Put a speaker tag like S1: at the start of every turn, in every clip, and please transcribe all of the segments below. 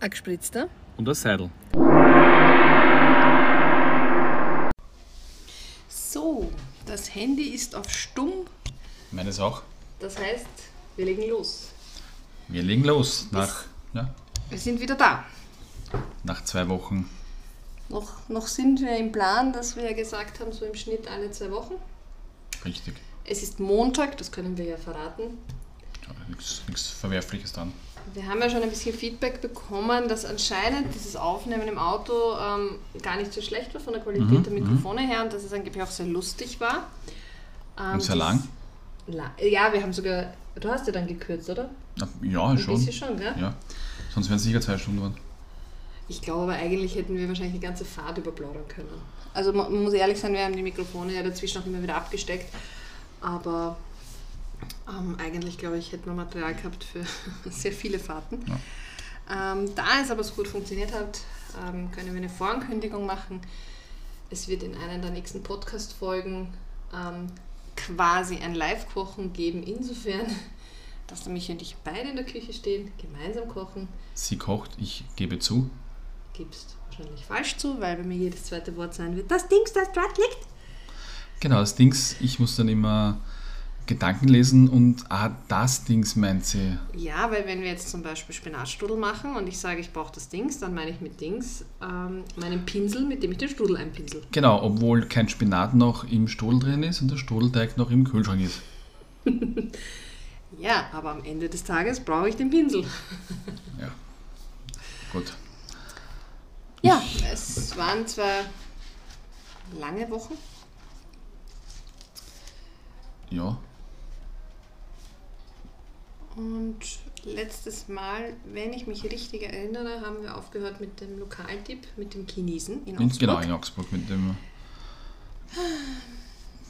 S1: Ein gespritzter.
S2: Und ein Seidel.
S1: So, das Handy ist auf Stumm.
S2: Meines auch.
S1: Das heißt, wir legen los.
S2: Wir legen los nach, ja,
S1: Wir sind wieder da.
S2: nach zwei Wochen.
S1: Noch, noch sind wir im Plan, dass wir ja gesagt haben, so im Schnitt alle zwei Wochen.
S2: Richtig.
S1: Es ist Montag, das können wir ja verraten.
S2: Ja, Nichts Verwerfliches dran.
S1: Wir haben ja schon ein bisschen Feedback bekommen, dass anscheinend dieses Aufnehmen im Auto ähm, gar nicht so schlecht war von der Qualität
S2: Mhm,
S1: der Mikrofone her und dass es angeblich auch sehr lustig war. Ähm,
S2: Und sehr lang?
S1: La ja, wir haben sogar. Du hast ja dann gekürzt, oder?
S2: Ja,
S1: Ein
S2: schon.
S1: bisschen schon, gell?
S2: Ja. Sonst wären es sicher zwei Stunden geworden.
S1: Ich glaube aber eigentlich hätten wir wahrscheinlich die ganze Fahrt überplaudern können. Also man muss ehrlich sein, wir haben die Mikrofone ja dazwischen auch immer wieder abgesteckt. Aber ähm, eigentlich glaube ich, hätten wir Material gehabt für sehr viele Fahrten. Ähm, da es aber so gut funktioniert hat, ähm, können wir eine Vorankündigung machen. Es wird in einer der nächsten Podcast-Folgen ähm, quasi ein Live-Kochen geben, insofern, dass der Michi und ich beide in der Küche stehen, gemeinsam kochen
S2: Sie kocht, ich gebe zu.
S1: gibst wahrscheinlich falsch zu, weil bei mir jedes zweite Wort sein wird, das Dings, das dort liegt.
S2: Genau, das Dings, ich muss dann immer Gedanken lesen und ah, das Dings meint sie.
S1: Ja, weil wenn wir jetzt zum Beispiel Spinatstrudel machen und ich sage, ich brauche das Dings, dann meine ich mit Dings ähm, meinen Pinsel, mit dem ich den Strudel einpinsel.
S2: Genau, obwohl kein Spinat noch im Strudel drin ist und der Strudelteig noch im Kühlschrank ist.
S1: Ja, aber am Ende des Tages brauche ich den Pinsel.
S2: Ja. Gut.
S1: Ja, es waren zwar lange Wochen,
S2: Ja.
S1: Und letztes Mal, wenn ich mich richtig erinnere, haben wir aufgehört mit dem Lokaltipp, mit dem Chinesen in
S2: In,
S1: Augsburg.
S2: genau, in Augsburg mit dem.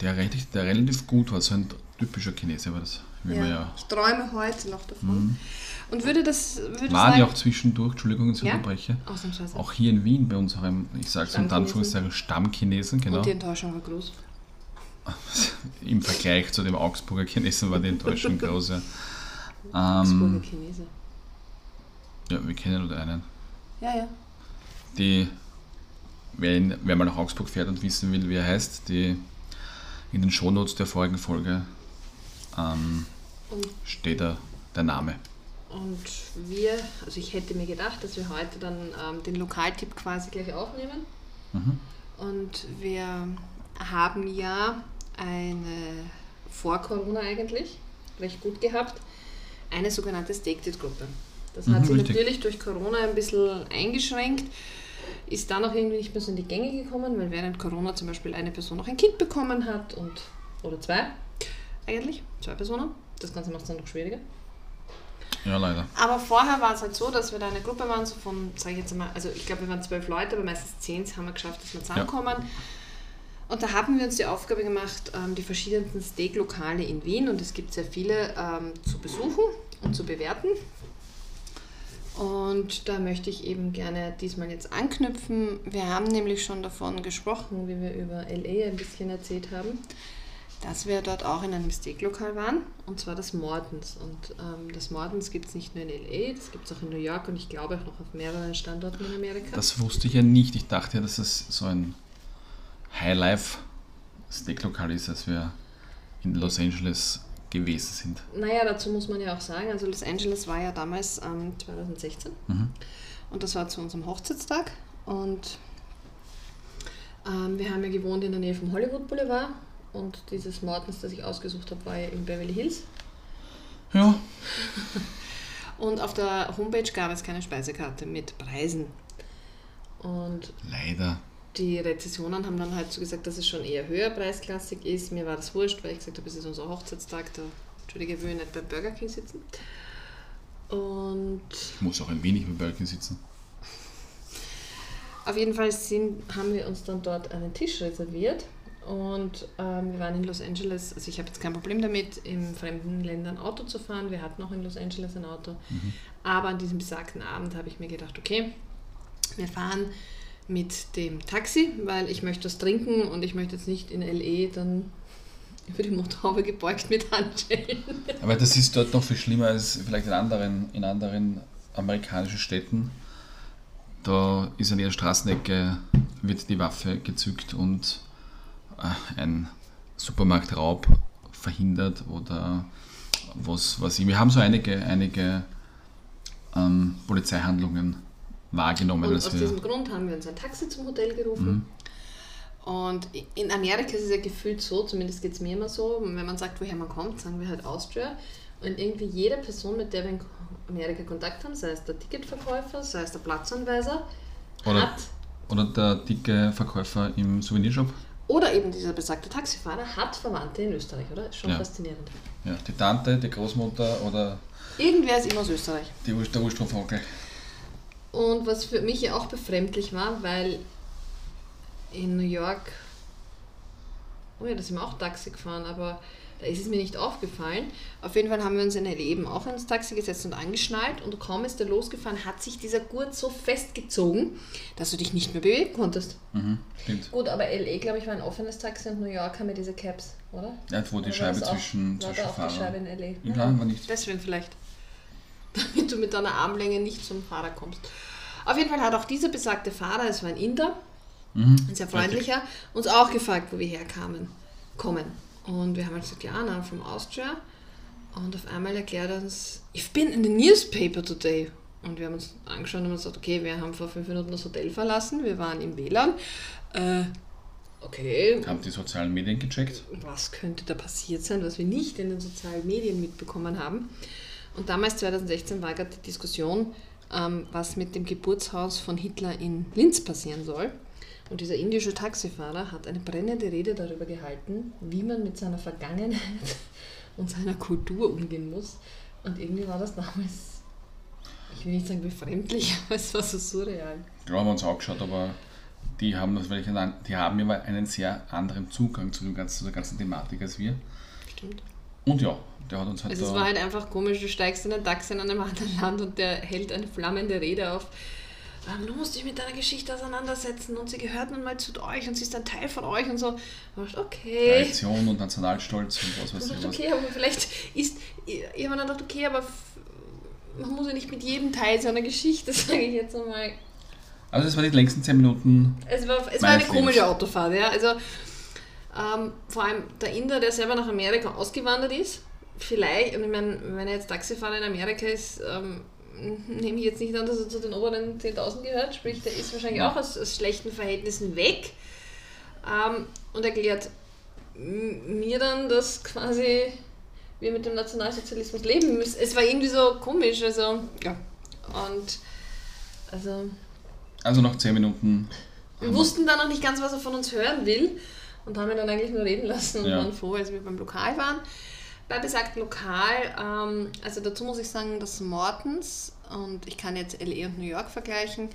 S2: Der, relativ, der relativ gut war, so ein typischer Chinese war das. Wie
S1: Ja,
S2: man ja
S1: Ich träume heute noch davon. Und würde das würde
S2: waren ja auch zwischendurch, Entschuldigung, dass ich
S1: Ja?
S2: unterbreche,
S1: Ausnahmsweise.
S2: auch hier in Wien bei unserem, ich sage es unter. Anführungszeichen, Stammchinesen, genau.
S1: Und die Enttäuschung war groß.
S2: Im Vergleich zu dem Augsburger Chinesen war die Enttäuschung groß. Ja.
S1: Augsburger
S2: Ähm,
S1: Chinese.
S2: ja, wir kennen nur einen.
S1: Ja, ja.
S2: Die, wer, in, wer mal nach Augsburg fährt und wissen will, wie er heißt, die in den Shownotes der vorigen Folge ähm, steht da der Name.
S1: und wir, also ich hätte mir gedacht, dass wir heute dann ähm, den Lokaltipp quasi gleich aufnehmen.
S2: Mhm.
S1: Und wir haben ja eine, vor Corona eigentlich, recht gut gehabt, eine sogenannte Staked-Gruppe. Das hat
S2: Mhm,
S1: sich
S2: richtig.
S1: natürlich durch Corona ein bisschen eingeschränkt, ist dann auch irgendwie nicht mehr so in die Gänge gekommen, weil während Corona zum Beispiel eine Person noch ein Kind bekommen hat und oder zwei eigentlich, zwei Personen. Das Ganze macht es dann noch schwieriger.
S2: Ja, leider.
S1: Aber vorher war es halt so, dass wir da eine Gruppe waren, so von, sage ich jetzt einmal, also ich glaube, wir waren zwölf Leute, aber meistens zehn haben wir geschafft, dass wir zusammenkommen. Und da haben wir uns die Aufgabe gemacht, ähm, die verschiedensten Steak-Lokale in Wien, und es gibt sehr viele, ähm, zu besuchen und zu bewerten. Und da möchte ich eben gerne diesmal jetzt anknüpfen. Wir haben nämlich schon davon gesprochen, wie wir über LA ein bisschen erzählt haben, dass wir dort auch in einem Steaklokal waren, und zwar das Mortens. Und ähm, das Mortens gibt es nicht nur in LA, das gibt es auch in New York und ich glaube auch noch auf mehreren Standorten in Amerika.
S2: Das wusste ich ja nicht. Ich dachte ja, dass es so ein High-Life-Steaklokal ist, als wir in Los Angeles gewesen sind.
S1: Naja, dazu muss man ja auch sagen, also Los Angeles war ja damals ähm, 2016
S2: Mhm.
S1: und das war zu unserem Hochzeitstag und ähm, wir haben ja gewohnt in der Nähe vom Hollywood Boulevard und dieses Mortens, das ich ausgesucht habe, war ja in Beverly Hills
S2: Ja,
S1: und auf der Homepage gab es keine Speisekarte mit Preisen und
S2: leider.
S1: Die Rezessionen haben dann halt so gesagt, dass es schon eher höher preisklassig ist. Mir war das wurscht, weil ich gesagt habe, es ist unser Hochzeitstag, da Entschuldige, will ich nicht beim Burger King sitzen. Und
S2: Ich muss auch ein wenig mit Bölken sitzen.
S1: auf jeden Fall sind, haben wir uns dann dort einen Tisch reserviert. Und ähm, wir waren in Los Angeles, also ich habe jetzt kein Problem damit, in fremden Ländern Auto zu fahren. Wir hatten auch in Los Angeles ein Auto. Aber an diesem besagten Abend habe ich mir gedacht, okay, wir fahren mit dem Taxi, weil ich möchte was trinken und ich möchte jetzt nicht in LE dann über die Motorhaube gebeugt mit Handschellen.
S2: Aber das ist dort noch viel schlimmer als vielleicht in anderen, in anderen amerikanischen Städten. Da ist an jeder Straßenecke wird die Waffe gezückt und äh, ein Supermarktraub verhindert oder was weiß ich. Wir haben so einige, einige ähm, Polizeihandlungen wahrgenommen.
S1: Und aus diesem Grund haben wir uns ein Taxi zum Hotel gerufen. Mhm. Und in Amerika ist es ja gefühlt so, zumindest geht es mir immer so, wenn man sagt, woher man kommt, sagen wir halt Austria. Und irgendwie jede Person, mit der wir in Amerika Kontakt haben, sei es der Ticketverkäufer, sei es der Platzanweiser,
S2: oder, hat. Oder der dicke Verkäufer im Souvenirshop.
S1: Oder eben dieser besagte Taxifahrer hat Verwandte in Österreich, oder? Ist schon
S2: ja.
S1: faszinierend.
S2: Ja, die Tante, die Großmutter oder.
S1: Irgendwer ist immer aus Österreich.
S2: Die, der Ursprungsonkel.
S1: Und was für mich ja auch befremdlich war, weil in New York, oh ja, da sind wir auch Taxi gefahren, aber da ist es mir nicht aufgefallen. Auf jeden Fall haben wir uns in LA eben auch ins Taxi gesetzt und angeschnallt und kaum ist er losgefahren, hat sich dieser Gurt so festgezogen, dass du dich nicht mehr bewegen konntest.
S2: Mhm, stimmt.
S1: Gut, aber LA, glaube ich, war ein offenes Taxi und New York haben wir diese Caps, oder?
S2: Ja, wo die oder Scheibe zwischen,
S1: auch, zwischen war Fahrer. die Scheibe in LA?
S2: Ja, ja, war nicht.
S1: Deswegen vielleicht. Damit du mit deiner Armlänge nicht zum Fahrer kommst. Auf jeden Fall hat auch dieser besagte Fahrer, es war ein Inder, mhm, ein sehr freundlicher, richtig. uns auch gefragt, wo wir herkamen, kommen. Und wir haben halt gesagt, ja, I'm from Austria. Und auf einmal erklärt er uns, I've been in the newspaper today. Und wir haben uns angeschaut und gesagt, okay, wir haben vor fünf Minuten das Hotel verlassen, wir waren im WLAN. Äh, okay.
S2: Haben die sozialen Medien gecheckt?
S1: Was könnte da passiert sein, was wir nicht in den sozialen Medien mitbekommen haben? Und damals, 2016, war gerade die Diskussion, ähm, was mit dem Geburtshaus von Hitler in Linz passieren soll. Und dieser indische Taxifahrer hat eine brennende Rede darüber gehalten, wie man mit seiner Vergangenheit und seiner Kultur umgehen muss. Und irgendwie war das damals, ich will nicht sagen befremdlich, aber es war so surreal.
S2: Ja, haben wir uns angeschaut, aber die haben, das, die haben immer einen sehr anderen Zugang zu, ganzen, zu der ganzen Thematik als wir.
S1: Stimmt.
S2: Und ja, der hat uns halt.
S1: Also es war halt einfach komisch, du steigst in ein Taxi in einem anderen Land und der hält eine flammende Rede auf ähm, du musst dich mit deiner Geschichte auseinandersetzen und sie gehört nun mal zu euch und sie ist ein Teil von euch und so. Und okay.
S2: Tradition und Nationalstolz und was weiß
S1: ich. Okay, aber vielleicht ist, ich habe dann gedacht, okay, aber man muss ja nicht mit jedem Teil seiner Geschichte, sage ich jetzt einmal.
S2: Also es war die längsten 10 Minuten.
S1: Es war, es war eine Lebens. komische Autofahrt, ja. Also ähm, vor allem der Inder, der selber nach Amerika ausgewandert ist, vielleicht, und ich meine, wenn er jetzt Taxifahrer in Amerika ist, ähm, nehme ich jetzt nicht an, dass er zu den oberen 10.000 gehört, sprich, der ist wahrscheinlich auch aus, aus schlechten Verhältnissen weg ähm, und erklärt mir dann, dass quasi wir mit dem Nationalsozialismus leben müssen. Es war irgendwie so komisch, also ja. Und also.
S2: Also nach 10 Minuten.
S1: Wir wussten dann noch nicht ganz, was er von uns hören will und haben ihn dann eigentlich nur reden lassen und ja. waren froh, als wir beim Lokal waren bei besagten Lokal, ähm, also dazu muss ich sagen, das Mortens und ich kann jetzt LA und New York vergleichen.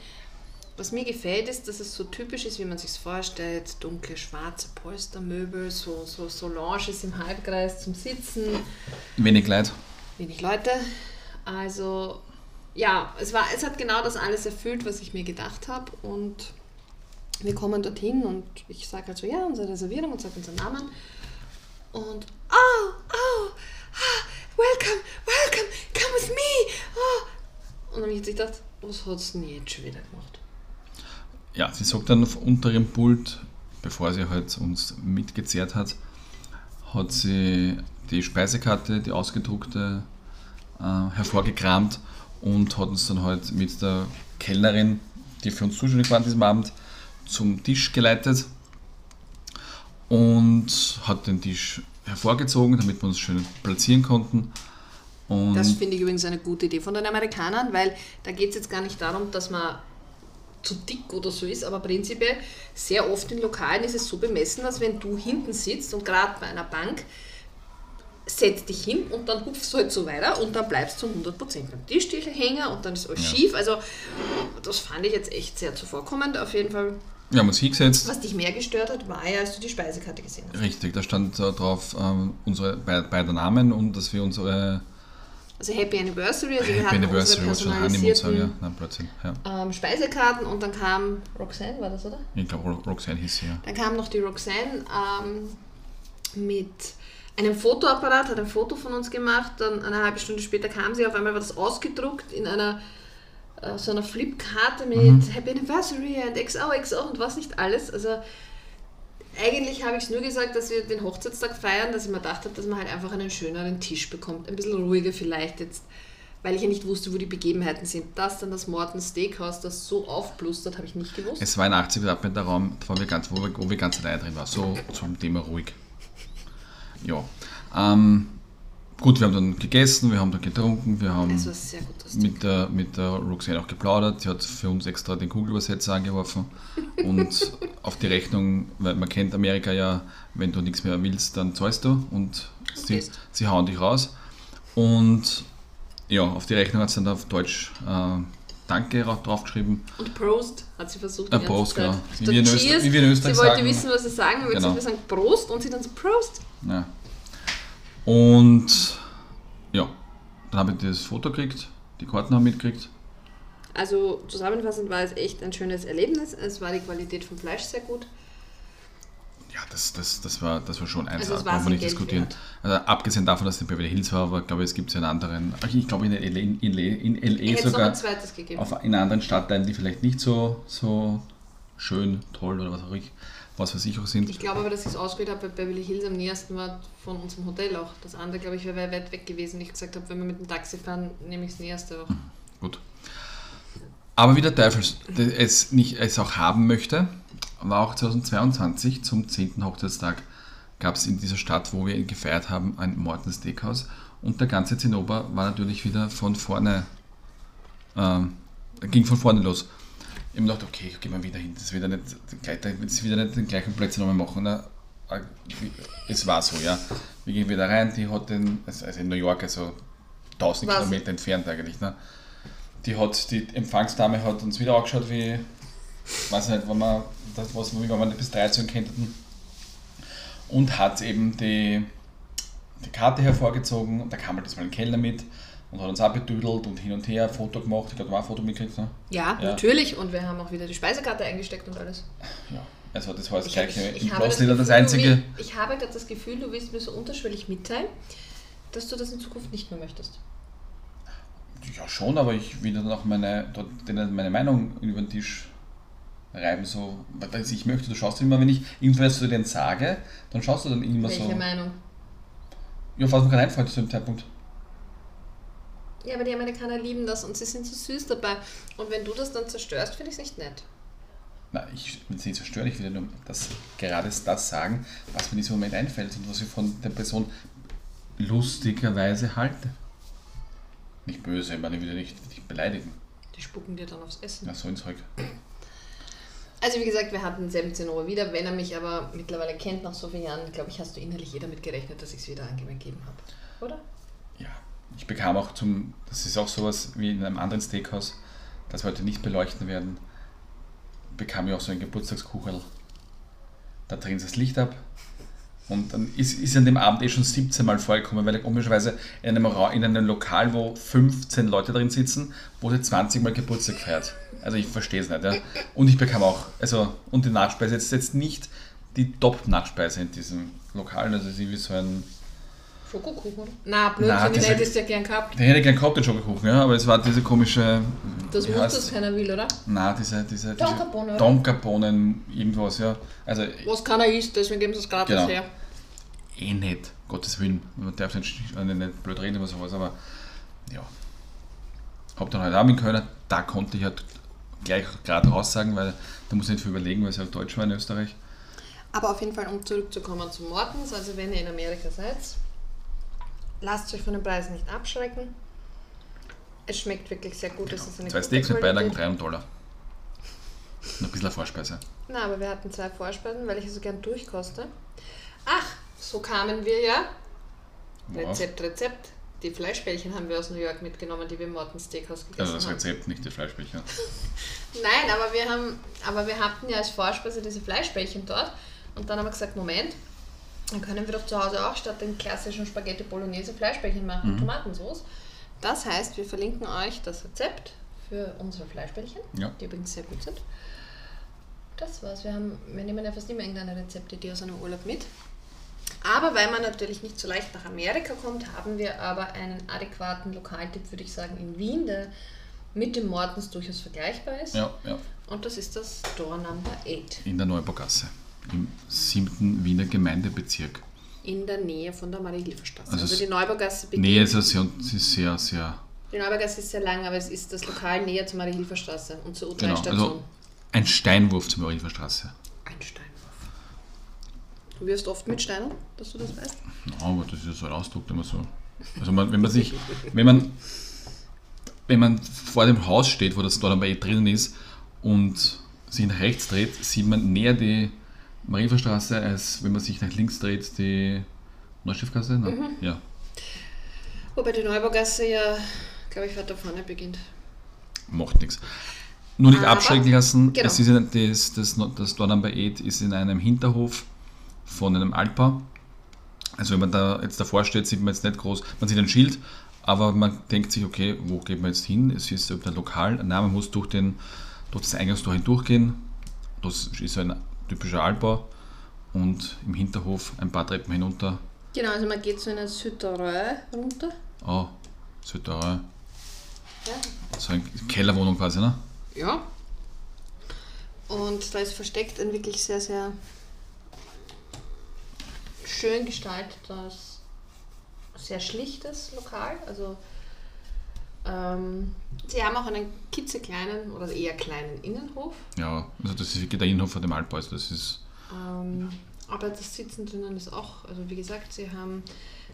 S1: Was mir gefällt, ist, dass es so typisch ist, wie man sich vorstellt: dunkle, schwarze Polstermöbel, so, so, so Lounges im Halbkreis zum Sitzen.
S2: Wenig Leute.
S1: Wenig Leute. Also, ja, es, war, es hat genau das alles erfüllt, was ich mir gedacht habe. Und wir kommen dorthin und ich sage halt so: ja, unsere Reservierung und sage unseren Namen. Und oh, oh, ah, welcome, welcome, come with me. Oh. Und dann habe ich gedacht, was hat sie denn jetzt schon wieder gemacht?
S2: Ja, sie sagt dann unter ihrem Pult, bevor sie halt uns mitgezehrt hat, hat sie die Speisekarte, die ausgedruckte, äh, hervorgekramt und hat uns dann halt mit der Kellnerin, die für uns zuständig war an diesem Abend, zum Tisch geleitet und hat den Tisch hervorgezogen, damit wir uns schön platzieren konnten.
S1: Und das finde ich übrigens eine gute Idee von den Amerikanern, weil da geht es jetzt gar nicht darum, dass man zu dick oder so ist, aber prinzipiell sehr oft in Lokalen ist es so bemessen, dass wenn du hinten sitzt und gerade bei einer Bank setzt dich hin und dann hupfst du halt so weiter und dann bleibst du 100% beim Tisch hängen und dann ist alles ja. schief. Also das fand ich jetzt echt sehr zuvorkommend. Auf jeden Fall
S2: wir haben uns hingesetzt.
S1: Was dich mehr gestört hat, war ja, als du die Speisekarte gesehen hast.
S2: Richtig, da stand äh, drauf ähm, unsere beide Namen und dass wir unsere.
S1: Also Happy Anniversary, also wir
S2: Happy Anniversary, unsere personalisierten
S1: ja. Nein, plötzlich, ja. Ähm, Speisekarten und dann kam Roxanne, war das, oder?
S2: Ich glaube, Roxanne hieß sie, ja.
S1: Dann kam noch die Roxanne ähm, mit einem Fotoapparat, hat ein Foto von uns gemacht, dann eine halbe Stunde später kam sie, auf einmal war das ausgedruckt in einer äh, so einer Flipkarte mit mhm. Happy Anniversary and XOXO und was nicht alles. Also eigentlich habe ich es nur gesagt, dass wir den Hochzeitstag feiern, dass ich mir gedacht habe, dass man halt einfach einen schöneren Tisch bekommt. Ein bisschen ruhiger vielleicht jetzt, weil ich ja nicht wusste, wo die Begebenheiten sind. Das dann das Morton Steakhouse, das so aufblustert, habe ich nicht gewusst.
S2: Es war ein 80 Quadratmeter Raum, wo wir, ganz, wo, wir, wo wir ganz allein drin waren. So zum Thema ruhig. Ja. Ähm, gut, wir haben dann gegessen, wir haben dann getrunken, wir haben mit der, mit der Roxanne auch geplaudert. Sie hat für uns extra den Kugelübersetzer angeworfen und auf die Rechnung, weil man kennt Amerika ja, wenn du nichts mehr willst, dann zahlst du und sie, sie hauen dich raus. Und ja, auf die Rechnung hat sie dann auf Deutsch äh, Danke draufgeschrieben.
S1: Und Prost hat sie versucht.
S2: Äh, Prost, genau. Wie wir, Cheers, wie wir in Österreich
S1: sie wollte sagen, wissen, was sie sagen. Wir genau. sagen Prost und sie dann so Prost.
S2: Ja. Und ja, dann habe ich das Foto gekriegt, die Karten haben mitgekriegt.
S1: Also zusammenfassend war es echt ein schönes Erlebnis. Es war die Qualität vom Fleisch sehr gut.
S2: Ja, das, das, das, war, das war schon eins, also kann man nicht diskutieren. Also, abgesehen davon, dass es in Beverly Hills war, aber glaube ich, es gibt es in anderen, ich glaube in LA, in, in, in LA sogar, auf, in anderen Stadtteilen, die vielleicht nicht so, so schön, toll oder was auch ich, was weiß ich auch sind.
S1: Ich glaube aber, dass ich es ausgewählt habe, weil Beverly Hills am nächsten war von unserem Hotel auch. Das andere, glaube ich, wäre weit weg gewesen. Ich gesagt habe, wenn wir mit dem Taxi fahren, nehme ich das nächste auch. Hm,
S2: gut. Aber wie der Teufel es, nicht, es auch haben möchte, war auch 2022 zum 10. Hochzeitstag gab es in dieser Stadt, wo wir ihn gefeiert haben, ein Morton Steakhouse. Und der ganze Zinnober war natürlich wieder von vorne, ähm, ging von vorne los. Ich habe gedacht, okay, gehen wir wieder hin. Das wird ja nicht, das wieder nicht den gleichen Plätze nochmal machen. Ne? Es war so, ja. Wir gehen wieder rein, die hat den, also in New York, also 1000 Was? Kilometer entfernt eigentlich. Ne? Die hat, die Empfangsdame hat uns wieder angeschaut, wie, weiß nicht, wenn man, das, was, wie man bis 13 kennt und hat eben die, die Karte hervorgezogen da kam halt das mal ein Kellner mit und hat uns auch bedüdelt und hin und her ein Foto gemacht. Ich glaube, du hast ein Foto mitgekriegt, ne?
S1: Ja, ja, natürlich. Und wir haben auch wieder die Speisekarte eingesteckt und alles.
S2: Ja, also das war das ich gleiche. Ich, ich, habe das, Gefühl, das einzige.
S1: ich habe gerade das Gefühl, du willst mir so unterschwellig mitteilen, dass du das in Zukunft nicht mehr möchtest.
S2: Ja, schon, aber ich will dann auch meine, meine Meinung über den Tisch reiben, so, ich möchte. Du schaust immer, wenn ich irgendwas zu denen sage, dann schaust du dann immer
S1: Welche
S2: so.
S1: Welche Meinung?
S2: Ja, was mir gerade einfällt zu dem Zeitpunkt.
S1: Ja, aber die Amerikaner lieben das und sie sind so süß dabei. Und wenn du das dann zerstörst, finde ich es nicht nett.
S2: Na, ich will es nicht zerstören, ich will nur das, gerade das sagen, was mir in diesem Moment einfällt und was ich von der Person lustigerweise halte. Nicht böse, ich meine, ich will nicht, nicht beleidigen.
S1: Die spucken dir dann aufs Essen.
S2: Ja, so ein Zeug.
S1: Also wie gesagt, wir hatten 17 Uhr wieder. Wenn er mich aber mittlerweile kennt nach so vielen Jahren, glaube ich, hast du innerlich jeder damit gerechnet, dass ich es wieder angegeben habe. Oder?
S2: Ich bekam auch zum, das ist auch sowas wie in einem anderen Steakhouse, das wir heute nicht beleuchten werden, bekam ich auch so ein Geburtstagskuchel. Da drehen sie das Licht ab und dann ist, ist an dem Abend eh schon 17 Mal vorgekommen, weil komischerweise in einem, in einem Lokal, wo 15 Leute drin sitzen, wurde 20 Mal Geburtstag gefeiert. Also ich verstehe es nicht. Ja. Und ich bekam auch, also, und die Nachspeise, jetzt, jetzt nicht die Top-Nachspeise in diesem Lokal, also sie wie so ein
S1: Schokokuchen, oder? Na, Blödsinn, den hättest du ja gern gehabt.
S2: Den hätte ich gern gehabt, den Schokokuchen, ja, aber es war diese komische.
S1: Das muss das keiner will, oder?
S2: Na, diese. diese
S1: Donkerbohnen.
S2: Donkerbohnen, irgendwas, ja. Also,
S1: Was keiner isst, deswegen geben sie es gratis genau. her.
S2: Eh nicht, Gottes Willen. Man darf nicht, nicht blöd reden oder sowas, aber ja. Hab dann halt auch mit können, da konnte ich halt gleich gerade raus sagen, weil da muss ich nicht viel überlegen, weil es halt Deutsch war in Österreich.
S1: Aber auf jeden Fall, um zurückzukommen zu Mortens, also wenn ihr in Amerika seid, lasst euch von den Preisen nicht abschrecken. Es schmeckt wirklich sehr gut.
S2: Genau. Es ist eine zwei Steaks mit Beilagen, 300 Dollar. Noch ein bisschen Vorspeise.
S1: Na, aber wir hatten zwei Vorspeisen, weil ich so gern durchkoste. Ach, so kamen wir ja. Wow. Rezept, Rezept. Die Fleischbällchen haben wir aus New York mitgenommen, die wir im Morton Steakhouse gegessen
S2: haben. Also das Rezept, haben. nicht die Fleischbällchen.
S1: Nein, aber wir, haben, aber wir hatten ja als Vorspeise diese Fleischbällchen dort. Und dann haben wir gesagt, Moment, dann können wir doch zu Hause auch statt den klassischen Spaghetti Bolognese Fleischbällchen machen mhm. Tomatensauce. Das heißt, wir verlinken euch das Rezept für unsere Fleischbällchen,
S2: ja.
S1: die übrigens sehr gut sind. Das war's. Wir, haben, wir nehmen ja fast immer irgendeine Rezeptidee aus einem Urlaub mit. Aber weil man natürlich nicht so leicht nach Amerika kommt, haben wir aber einen adäquaten Lokaltipp, würde ich sagen, in Wien. Der mit dem Mortens durchaus vergleichbar ist.
S2: Ja, ja.
S1: Und das ist das Door Number 8.
S2: In der Neubaugasse, im siebten Wiener Gemeindebezirk.
S1: In der Nähe von der Marie-Hilfer-Straße. Also, also, die Neubaugasse
S2: beginnt. Nähe ist ist sehr, sehr.
S1: Die Neubaugasse ist sehr lang, aber es ist das Lokal näher zur Marie-Hilfer-Straße und zur U3-Station. Genau, also
S2: ein Steinwurf zur Marie-Hilfer-Straße.
S1: Ein Steinwurf. Du wirst oft mit Steinen, dass du das weißt?
S2: Ja, aber das ist so ein Ausdruck, immer so. Also man, wenn man sich, wenn man, wenn man vor dem Haus steht, wo das eh drinnen ist und sich nach rechts dreht, sieht man näher die Marienstraße, als wenn man sich nach links dreht, die Neuschiffgasse. Ne? Mhm. Ja.
S1: Wobei die Neubaugasse ja, glaube ich, weiter vorne beginnt.
S2: Macht nichts. Nur nicht Aber, abschrecken lassen, genau. es ist das, das, das Door Number 8 ist in einem Hinterhof von einem Altbau. Also wenn man da jetzt davor steht, sieht man jetzt nicht groß, man sieht ein Schild, aber man denkt sich, okay, wo geht man jetzt hin? Es ist ein Lokal, ein Name muss durch, den, durch das Eingangstor hindurchgehen. Das ist ein typischer Altbau und im Hinterhof ein paar Treppen hinunter.
S1: Genau, also man geht so in eine Sütterei runter.
S2: Oh, Sütterei. Ja. So eine Kellerwohnung quasi, ne?
S1: Ja. Und da ist versteckt ein wirklich sehr, sehr schön gestaltetes, sehr schlichtes Lokal. Also ähm, sie haben auch einen kitzekleinen oder eher kleinen Innenhof.
S2: Ja, also das ist wirklich der Innenhof von dem Altbau. Also das ist
S1: ähm, aber das Sitzen drinnen ist auch, also wie gesagt, sie haben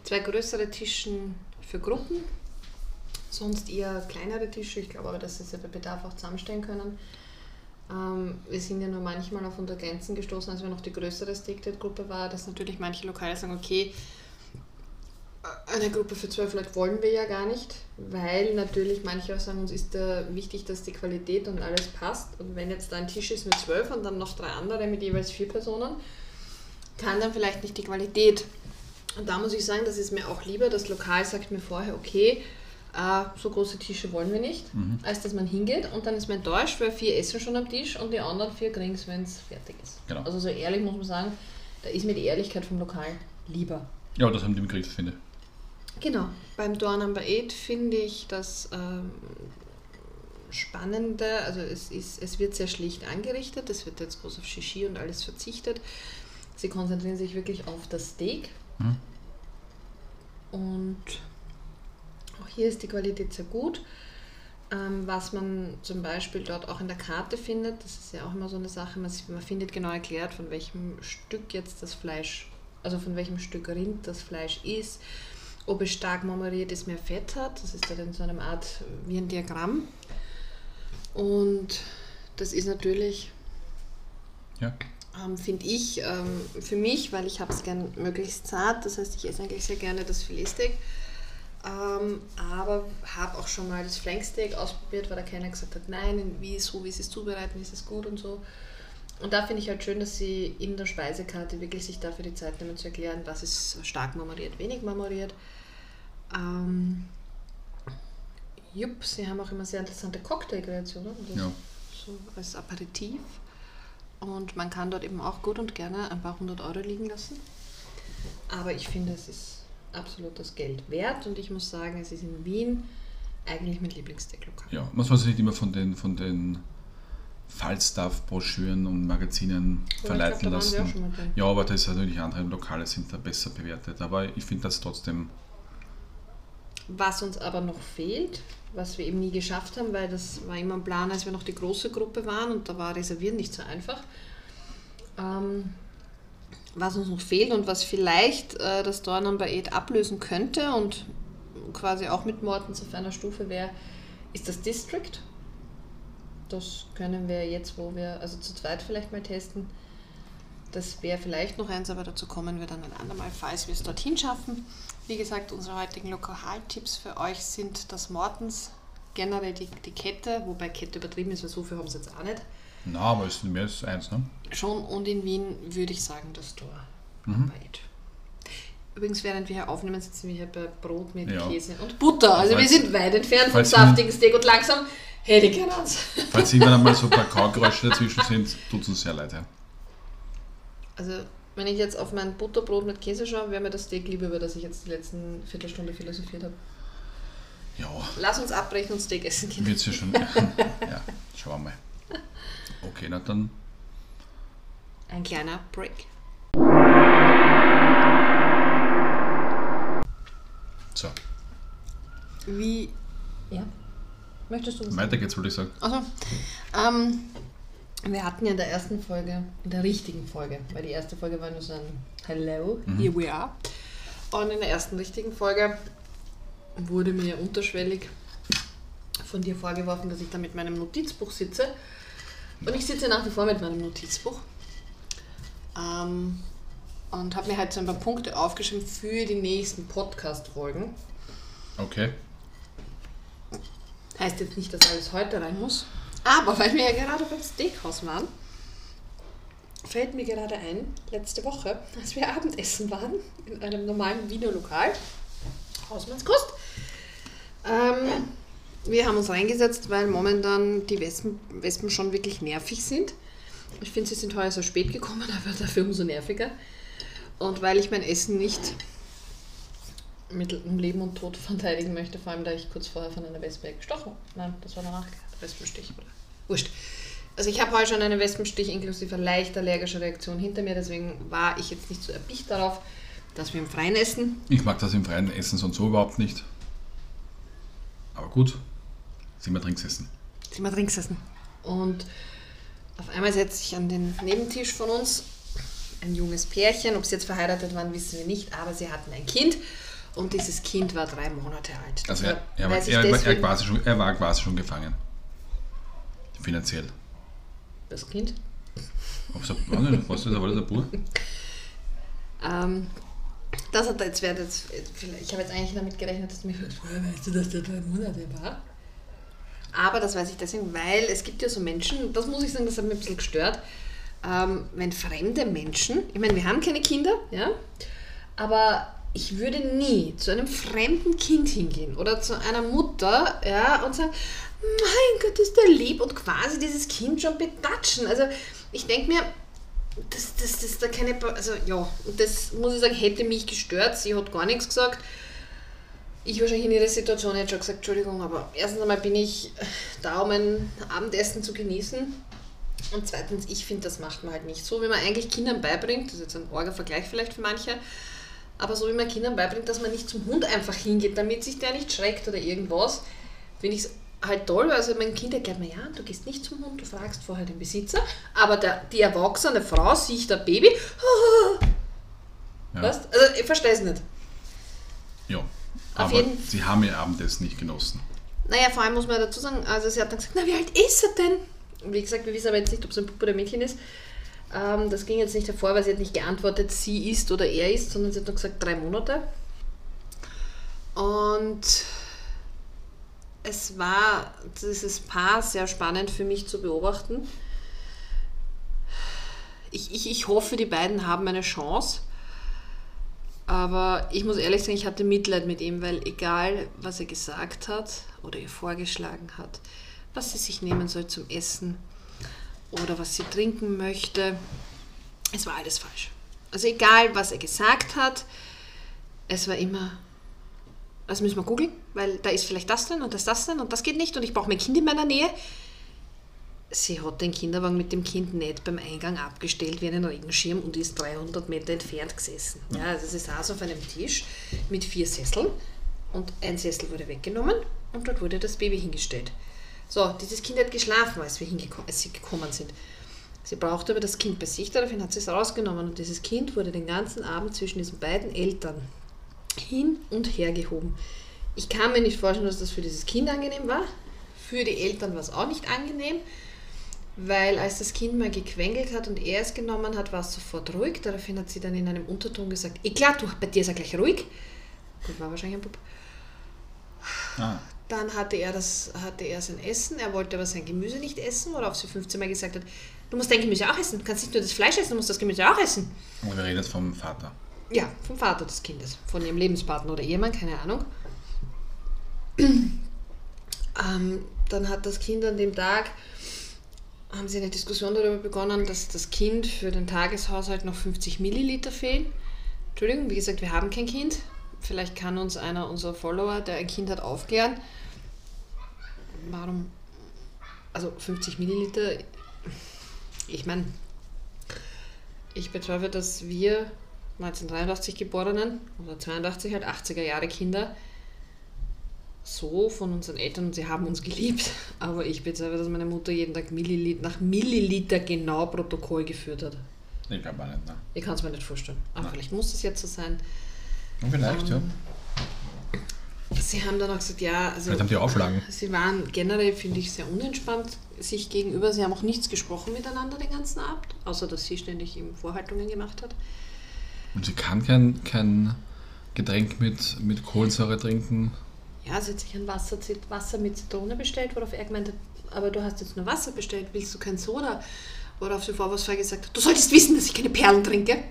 S1: zwei größere Tischen für Gruppen, sonst eher kleinere Tische. Ich glaube aber, dass sie sie bei Bedarf auch zusammenstellen können. Ähm, wir sind ja nur manchmal auf unter Grenzen gestoßen, als wir noch die größere Stick-Gruppe war, dass natürlich manche Lokale sagen, okay, eine Gruppe für zwölf Leute wollen wir ja gar nicht, weil natürlich manche auch sagen, uns ist da wichtig, dass die Qualität und alles passt. Und wenn jetzt da ein Tisch ist mit zwölf und dann noch drei andere mit jeweils vier Personen, kann dann vielleicht nicht die Qualität. Und da muss ich sagen, das ist mir auch lieber. Das Lokal sagt mir vorher, okay, äh, so große Tische wollen wir nicht, mhm. als dass man hingeht und dann ist man enttäuscht, weil vier essen schon am Tisch und die anderen vier kriegen es, wenn es fertig ist. Genau. Also so ehrlich muss man sagen, da ist mir die Ehrlichkeit vom Lokal lieber.
S2: Ja, das haben die im finde
S1: Genau. Beim Door Number 8 finde ich das ähm, Spannende, also es, ist, es wird sehr schlicht angerichtet, es wird jetzt groß auf Shishi und alles verzichtet. Sie konzentrieren sich wirklich auf das Steak. Mhm. Und auch hier ist die Qualität sehr gut. Ähm, was man zum Beispiel dort auch in der Karte findet, das ist ja auch immer so eine Sache, man, man findet genau erklärt, von welchem Stück jetzt das Fleisch, also von welchem Stück Rind das Fleisch ist, ob es stark marmoriert ist, mehr Fett hat. Das ist dann in so einer Art wie ein Diagramm. Und das ist natürlich, ja. ähm, finde ich, ähm, für mich, weil ich habe es gern möglichst zart, das heißt, ich esse eigentlich sehr gerne das Filetsteak ähm, aber habe auch schon mal das Flanksteak ausprobiert, weil da keiner gesagt hat, nein, wie so, wie sie es zubereiten, ist es gut und so. Und da finde ich halt schön, dass sie in der Speisekarte wirklich sich dafür die Zeit nehmen zu erklären, was ist stark marmoriert, wenig marmoriert. Ähm, jupp, sie haben auch immer sehr interessante Cocktail-Kreationen, ja. so als Aperitif. Und man kann dort eben auch gut und gerne ein paar hundert Euro liegen lassen. Aber ich finde, es ist absolut das Geld wert und ich muss sagen, es ist in Wien eigentlich mein Lieblingsdecklokal.
S2: Ja, man sich nicht immer von den, von den Fallstaff-Broschüren und Magazinen ja, verleiten glaub, lassen. Ja, aber das ist natürlich andere Lokale sind da besser bewertet. Aber ich finde das trotzdem.
S1: Was uns aber noch fehlt, was wir eben nie geschafft haben, weil das war immer ein Plan, als wir noch die große Gruppe waren und da war Reservieren nicht so einfach. Ähm, was uns noch fehlt und was vielleicht äh, das Door Number 8 ablösen könnte und quasi auch mit Mortens auf einer Stufe wäre, ist das District. Das können wir jetzt, wo wir, also zu zweit vielleicht mal testen. Das wäre vielleicht noch eins, aber dazu kommen wir dann ein andermal, falls wir es dorthin schaffen. Wie gesagt, unsere heutigen Lokaltipps für euch sind das Mortens, generell die, die Kette, wobei Kette übertrieben ist, weil so viel haben sie jetzt auch nicht.
S2: Na, aber es ist mehr als eins, ne?
S1: Schon und in Wien würde ich sagen das Tor. Mhm. Übrigens, während wir hier aufnehmen, sitzen wir hier bei Brot mit ja. Käse und Butter. Also falls, wir sind weit entfernt vom saftigen Steak und langsam hätte ich gerne eins.
S2: Falls irgendwann einmal so ein paar Kaugeräusche dazwischen sind, tut es uns sehr leid. Ja.
S1: Also, wenn ich jetzt auf mein Butterbrot mit Käse schaue, wäre mir das Steak lieber, über das ich jetzt die letzten Viertelstunde philosophiert habe.
S2: Ja.
S1: Lass uns abbrechen und Steak essen
S2: gehen. Wird's ja schon. ja, schauen wir mal. Okay, na dann.
S1: Ein kleiner Break.
S2: So.
S1: Wie. Ja? Möchtest du
S2: was Weiter geht's, würde ich sagen.
S1: Also, ähm, wir hatten ja in der ersten Folge, in der richtigen Folge, weil die erste Folge war nur so ein Hello, mhm. here we are. Und in der ersten richtigen Folge wurde mir unterschwellig von dir vorgeworfen, dass ich da mit meinem Notizbuch sitze. Und ich sitze nach wie vor mit meinem Notizbuch. Ähm, und habe mir halt so ein paar Punkte aufgeschrieben für die nächsten Podcast-Folgen.
S2: Okay.
S1: Heißt jetzt nicht, dass alles heute rein muss. Aber weil wir ja gerade beim Steakhouse waren, fällt mir gerade ein, letzte Woche, als wir Abendessen waren, in einem normalen Wiener Lokal, Hausmannskost, ähm, wir haben uns reingesetzt, weil momentan die Wespen, Wespen schon wirklich nervig sind. Ich finde, sie sind heuer so spät gekommen, aber dafür umso nerviger. Und weil ich mein Essen nicht mit um Leben und Tod verteidigen möchte, vor allem da ich kurz vorher von einer Wespe gestochen habe. Nein, das war danach Wespenstich, oder? Wurscht. Also ich habe heute schon einen Wespenstich inklusive leicht allergischer Reaktion hinter mir, deswegen war ich jetzt nicht so erpicht darauf, dass wir im Freien essen.
S2: Ich mag das im Freien essen sonst so überhaupt nicht. Aber gut, sind wir Trinksessen.
S1: Sind wir Trinksessen. Und auf einmal setzt sich an den Nebentisch von uns ein junges Pärchen. Ob sie jetzt verheiratet waren, wissen wir nicht, aber sie hatten ein Kind und dieses Kind war drei Monate alt.
S2: Also er, er, war, er, er, quasi schon, er war quasi schon gefangen. Finanziell.
S1: Das Kind?
S2: Ob es ein, was ist, war das ein Bub?
S1: Ähm, das hat jetzt, jetzt, ich habe jetzt eigentlich damit gerechnet, dass du mich fragst, weißt du, dass der drei Monate war? Aber das weiß ich deswegen, weil es gibt ja so Menschen, das muss ich sagen, das hat mich ein bisschen gestört, ähm, wenn fremde Menschen, ich meine, wir haben keine Kinder, ja, aber ich würde nie zu einem fremden Kind hingehen oder zu einer Mutter ja, und sagen, mein Gott, ist der lieb und quasi dieses Kind schon betatschen. Also ich denke mir, das, das, das da keine, also ja, das muss ich sagen, hätte mich gestört. Sie hat gar nichts gesagt. Ich wahrscheinlich in ihrer Situation hätte schon gesagt, Entschuldigung, aber erstens einmal bin ich da, um ein Abendessen zu genießen. Und zweitens, ich finde, das macht man halt nicht so, wie man eigentlich Kindern beibringt, das ist jetzt ein orger Vergleich vielleicht für manche, aber so wie man Kindern beibringt, dass man nicht zum Hund einfach hingeht, damit sich der nicht schreckt oder irgendwas, finde ich es halt toll, also mein Kind erklärt mir, ja, du gehst nicht zum Hund, du fragst vorher den Besitzer, aber der, die erwachsene Frau sieht der Baby, ja. weißt Also ich verstehe es nicht.
S2: Ja, Auf aber jeden sie haben ihr Abendessen nicht genossen.
S1: Naja, vor allem muss man dazu sagen, also sie hat dann gesagt, na wie alt ist er denn? Wie gesagt, wir wissen aber jetzt nicht, ob es ein Puppe oder Mädchen ist. Ähm, das ging jetzt nicht hervor, weil sie hat nicht geantwortet, sie ist oder er ist, sondern sie hat nur gesagt, drei Monate. Und es war dieses Paar sehr spannend für mich zu beobachten. Ich, ich, ich hoffe, die beiden haben eine Chance. Aber ich muss ehrlich sagen, ich hatte Mitleid mit ihm, weil egal, was er gesagt hat oder ihr vorgeschlagen hat, was sie sich nehmen soll zum Essen oder was sie trinken möchte, es war alles falsch. Also egal, was er gesagt hat, es war immer das müssen wir googeln, weil da ist vielleicht das drin und das das drin und das geht nicht und ich brauche mein Kind in meiner Nähe. Sie hat den Kinderwagen mit dem Kind nicht beim Eingang abgestellt wie einen Regenschirm und ist 300 Meter entfernt gesessen. Ja, also sie saß auf einem Tisch mit vier Sesseln und ein Sessel wurde weggenommen und dort wurde das Baby hingestellt. So, dieses Kind hat geschlafen, als, wir als sie gekommen sind. Sie brauchte aber das Kind bei sich, daraufhin hat sie es rausgenommen und dieses Kind wurde den ganzen Abend zwischen diesen beiden Eltern hin und her gehoben. Ich kann mir nicht vorstellen, dass das für dieses Kind angenehm war. Für die Eltern war es auch nicht angenehm, weil als das Kind mal gequengelt hat und er es genommen hat, war es sofort ruhig. Daraufhin hat sie dann in einem Unterton gesagt, eh klar, du, bei dir ist er gleich ruhig. Gut, war wahrscheinlich ein Bub. Ah. Dann hatte er, das, hatte er sein Essen, er wollte aber sein Gemüse nicht essen, worauf sie 15 Mal gesagt hat, du musst dein Gemüse auch essen, du kannst nicht nur das Fleisch essen, du musst das Gemüse auch essen.
S2: Und er redet vom Vater.
S1: Ja, vom Vater des Kindes, von ihrem Lebenspartner oder Ehemann, keine Ahnung. ähm, dann hat das Kind an dem Tag, haben sie eine Diskussion darüber begonnen, dass das Kind für den Tageshaushalt noch 50 Milliliter fehlen. Entschuldigung, wie gesagt, wir haben kein Kind. vielleicht kann uns einer unserer Follower, der ein Kind hat, aufklären. Warum, also 50 Milliliter, ich meine, ich bezweifle, dass wir 1983 Geborenen oder 82 halt 80er Jahre Kinder so von unseren Eltern und sie haben uns geliebt, aber ich bezweifle, dass meine Mutter jeden Tag Milliliter, nach Milliliter genau Protokoll geführt hat.
S2: Ich glaube auch nicht, ne?
S1: Ich kann es mir nicht vorstellen. Aber Nein. vielleicht muss es jetzt so sein.
S2: vielleicht, ähm,
S1: ja. Sie haben dann auch gesagt, ja, also.
S2: Vielleicht haben die Auflagen.
S1: Sie waren generell, finde ich, sehr unentspannt sich gegenüber. Sie haben auch nichts gesprochen miteinander den ganzen Abend, außer dass sie ständig ihm Vorhaltungen gemacht hat.
S2: Und sie kann kein, kein Getränk mit, mit Kohlensäure trinken?
S1: Ja, sie hat sich ein Wasser, Wasser mit Zitrone bestellt, worauf er gemeint hat, aber du hast jetzt nur Wasser bestellt, willst du kein Soda? Worauf sie vorwurfsfrei gesagt hat, du solltest wissen, dass ich keine Perlen trinke.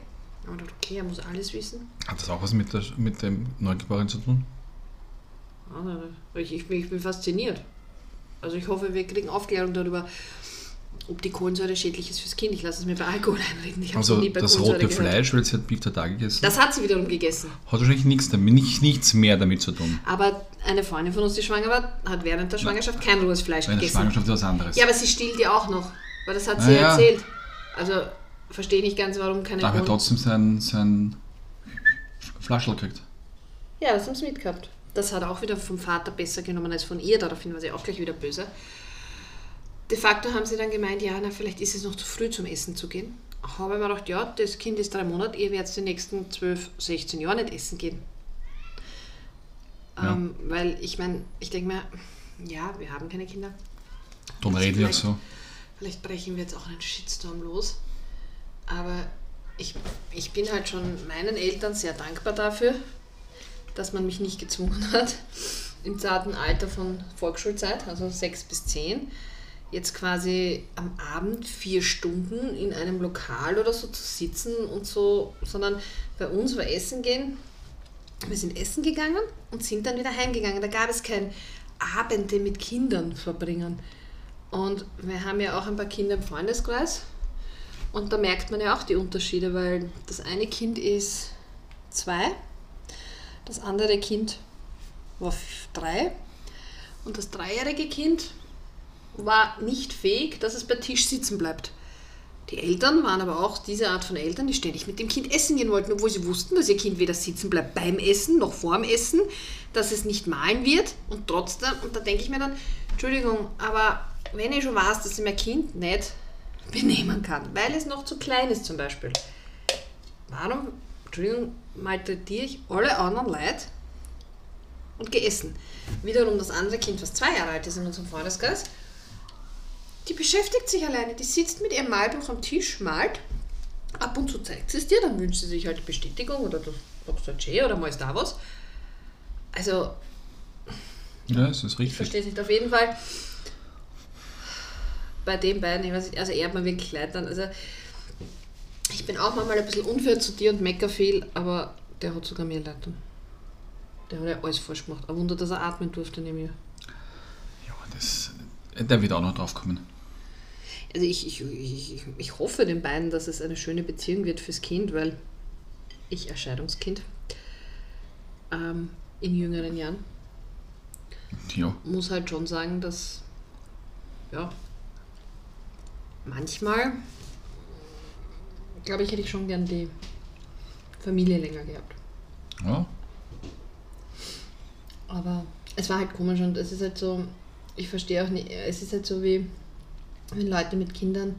S1: Aber okay, er muss alles wissen.
S2: Hat das auch was mit, der, mit dem Neugeborenen zu tun?
S1: Ich, ich, ich bin fasziniert. Also ich hoffe, wir kriegen Aufklärung darüber, ob die Kohlensäure schädlich ist fürs Kind. Ich lasse es mir bei Alkohol einreden. Ich
S2: also nie bei das Kohlensäure rote gehört. Fleisch, weil sie hat Beef Tartar gegessen.
S1: Das hat sie wiederum gegessen.
S2: Hat wahrscheinlich nichts, damit, nicht, nichts mehr damit zu tun.
S1: Aber eine Freundin von uns, die schwanger war, hat während der Schwangerschaft kein rohes Fleisch
S2: Während
S1: gegessen.
S2: Schwangerschaft ist was anderes.
S1: Ja, aber sie stillt ja auch noch. Weil das hat sie ja erzählt. Also verstehe nicht ganz, warum keine
S2: Da hat er trotzdem sein, sein Flaschel gekriegt.
S1: Ja, das haben sie mitgehabt. Das hat er auch wieder vom Vater besser genommen als von ihr. Daraufhin war sie auch gleich wieder böse. De facto haben sie dann gemeint, ja, na, vielleicht ist es noch zu früh zum Essen zu gehen. Habe ich mir gedacht, ja, das Kind ist drei Monate, ihr werdet die nächsten 12, 16 Jahre nicht essen gehen. Ja. Ähm, weil ich meine, ich denke mir, ja, wir haben keine Kinder.
S2: Dann reden wir jetzt so.
S1: Vielleicht brechen wir jetzt auch einen Shitstorm los. Aber ich, ich bin halt schon meinen Eltern sehr dankbar dafür, dass man mich nicht gezwungen hat, im zarten Alter von Volksschulzeit, also sechs bis zehn, jetzt quasi am Abend vier Stunden in einem Lokal oder so zu sitzen und so, sondern bei uns war Essen gehen. Wir sind essen gegangen und sind dann wieder heimgegangen. Da gab es kein Abende mit Kindern verbringen. Und wir haben ja auch ein paar Kinder im Freundeskreis. Und da merkt man ja auch die Unterschiede, weil das eine Kind ist zwei, das andere Kind war drei und das dreijährige Kind war nicht fähig, dass es bei Tisch sitzen bleibt. Die Eltern waren aber auch diese Art von Eltern, die ständig mit dem Kind essen gehen wollten, obwohl sie wussten, dass ihr Kind weder sitzen bleibt beim Essen noch vorm Essen, dass es nicht malen wird und trotzdem, und da denke ich mir dann, Entschuldigung, aber wenn ich schon weiß, dass ich mein Kind nicht benehmen kann, weil es noch zu klein ist zum Beispiel, warum, Entschuldigung, malträtiere ich alle anderen Leute und geessen? Wiederum das andere Kind, was zwei Jahre alt ist in unserem Freundeskreis, die beschäftigt sich alleine, die sitzt mit ihrem Malbuch am Tisch, malt, ab und zu zeigt sie es dir, dann wünscht sie sich halt Bestätigung oder du sagst halt schön oder mal da was. Also,
S2: ja, es ist richtig.
S1: Ich verstehe es nicht. Auf jeden Fall bei den beiden, ich weiß nicht, also er hat mir wirklich leid dann. Also ich bin auch manchmal ein bisschen unfair zu dir und mecker viel, aber der hat sogar leid dann. Der hat ja alles falsch gemacht. Ein Wunder, dass er atmen durfte neben mir.
S2: Ja, das, der wird auch noch drauf kommen.
S1: Also ich, ich, ich, ich hoffe den beiden, dass es eine schöne Beziehung wird fürs Kind, weil ich Erscheidungskind ähm, in jüngeren Jahren
S2: ja.
S1: muss halt schon sagen, dass ja, manchmal, glaube ich, hätte ich schon gern die Familie länger gehabt.
S2: Ja.
S1: Aber es war halt komisch und es ist halt so, ich verstehe auch nicht, es ist halt so wie, wenn Leute mit Kindern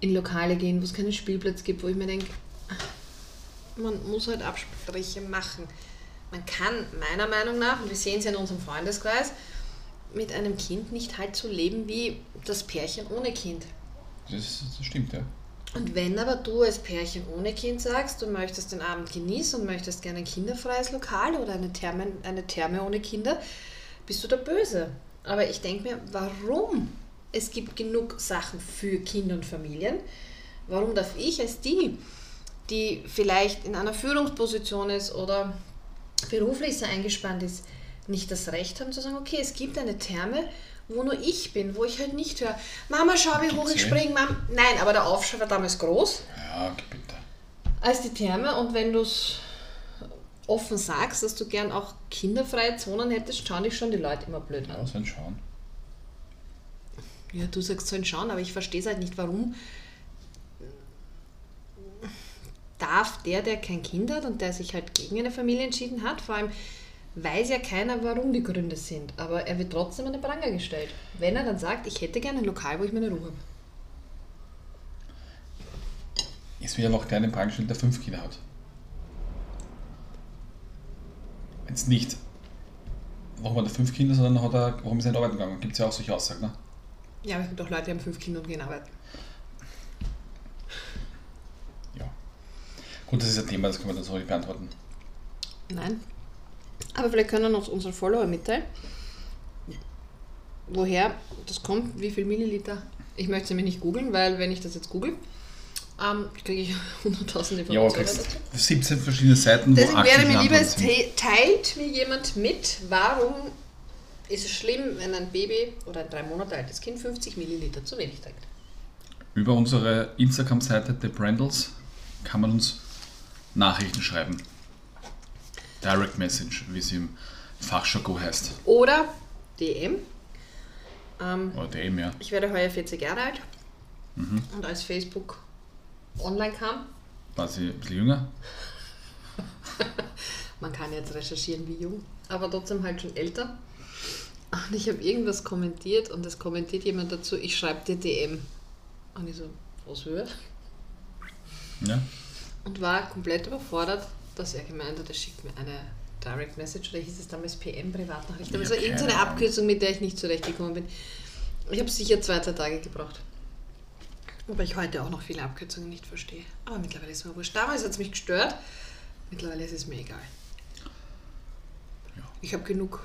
S1: in Lokale gehen, wo es keinen Spielplatz gibt, wo ich mir denke, man muss halt Abspreche machen. Man kann meiner Meinung nach, und wir sehen es ja in unserem Freundeskreis, mit einem Kind nicht halt so leben wie das Pärchen ohne Kind.
S2: Das, das stimmt, ja.
S1: Und wenn aber du als Pärchen ohne Kind sagst, du möchtest den Abend genießen und möchtest gerne ein kinderfreies Lokal oder eine Therme, eine Therme ohne Kinder, bist du der Böse. Aber ich denke mir, warum? Es gibt genug Sachen für Kinder und Familien. Warum darf ich als die, die vielleicht in einer Führungsposition ist oder beruflich so eingespannt ist, nicht das Recht haben zu sagen, okay, es gibt eine Therme, wo nur ich bin, wo ich halt nicht höre, Mama, schau, wie hoch ich springe, Mama. Nein, aber der Aufschrei war damals groß.
S2: Ja, bitte.
S1: Als die Therme und wenn du es offen sagst, dass du gern auch kinderfreie Zonen hättest, schauen dich schon die Leute immer blöd an.
S2: Ja, sollen schauen.
S1: Ja, du sagst sollen schauen, aber ich verstehe es halt nicht, warum darf der, der kein Kind hat und der sich halt gegen eine Familie entschieden hat, vor allem weiß ja keiner, warum die Gründe sind, aber er wird trotzdem an den Pranger gestellt. Wenn er dann sagt, ich hätte gerne ein Lokal, wo ich meine Ruhe habe.
S2: Es wird aber auch keinen Pranger gestellt, der fünf Kinder hat. Jetzt nicht, warum hat er fünf Kinder, sondern hat er, warum ist er in Arbeiten gegangen? Gibt es ja auch solche Aussagen, ne?
S1: Ja, aber es gibt auch Leute, die haben fünf Kinder und gehen arbeiten.
S2: Ja. Gut, das ist ein Thema, das können wir dann so nicht beantworten.
S1: Nein. Aber vielleicht können uns unsere Follower mitteilen, woher das kommt, wie viel Milliliter. Ich möchte es nämlich nicht googeln, weil wenn ich das jetzt google, ähm, kriege ich 100.000 Informationen
S2: ja, dazu. 17 verschiedene Seiten,
S1: Deswegen wäre mir lieber, es teilt mir jemand mit, warum ist es schlimm, wenn ein Baby oder ein drei Monate altes Kind 50 Milliliter zu wenig trinkt.
S2: Über unsere Instagram-Seite The Brandles kann man uns Nachrichten schreiben. Direct Message, wie es im Fachjargon heißt.
S1: Oder DM.
S2: Ähm, Oder DM, ja.
S1: Ich werde heuer 40 Jahre alt. Mhm. Und als Facebook online kam.
S2: War sie ein bisschen jünger?
S1: Man kann jetzt recherchieren, wie jung, aber trotzdem halt schon älter. Und ich habe irgendwas kommentiert und es kommentiert jemand dazu, ich schreibe dir DM. Und ich so, was hört?
S2: Ja.
S1: Und war komplett überfordert, dass er gemeint hat, er schickt mir eine Direct Message oder hieß es damals PM, Privatnachricht. Aber es war irgendeine Abkürzung, mit der ich nicht zurechtgekommen bin. Ich habe sicher zwei, drei Tage gebraucht. Wobei ich heute auch noch viele Abkürzungen nicht verstehe. Aber mittlerweile ist es mir wurscht. Damals hat es mich gestört. Mittlerweile ist es mir egal. Ja. Ich habe genug.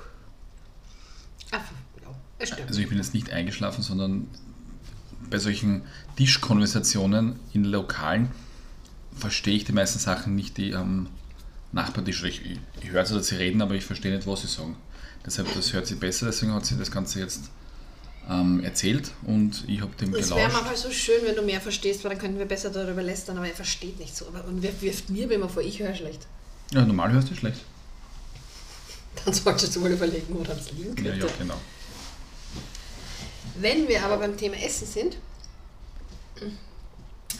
S1: Ach,
S2: ja, also ich bin jetzt nicht eingeschlafen, sondern bei solchen Tischkonversationen in Lokalen verstehe ich die meisten Sachen nicht, die am Nachbartisch. Ich, ich höre zwar, dass sie reden, aber ich verstehe nicht, was sie sagen. Deshalb, das hört sie besser, deswegen hat sie das Ganze jetzt ähm, erzählt und ich habe dem
S1: gelauscht. Es wäre manchmal so schön, wenn du mehr verstehst, weil dann könnten wir besser darüber lästern, aber er versteht nicht so. Aber, und wer wirft mir immer vor, ich höre schlecht.
S2: Ja, normal hörst du schlecht.
S1: Dann solltest du mal überlegen, woran es liegen könnte.
S2: Ja, ja, genau.
S1: Wenn wir aber beim Thema Essen sind,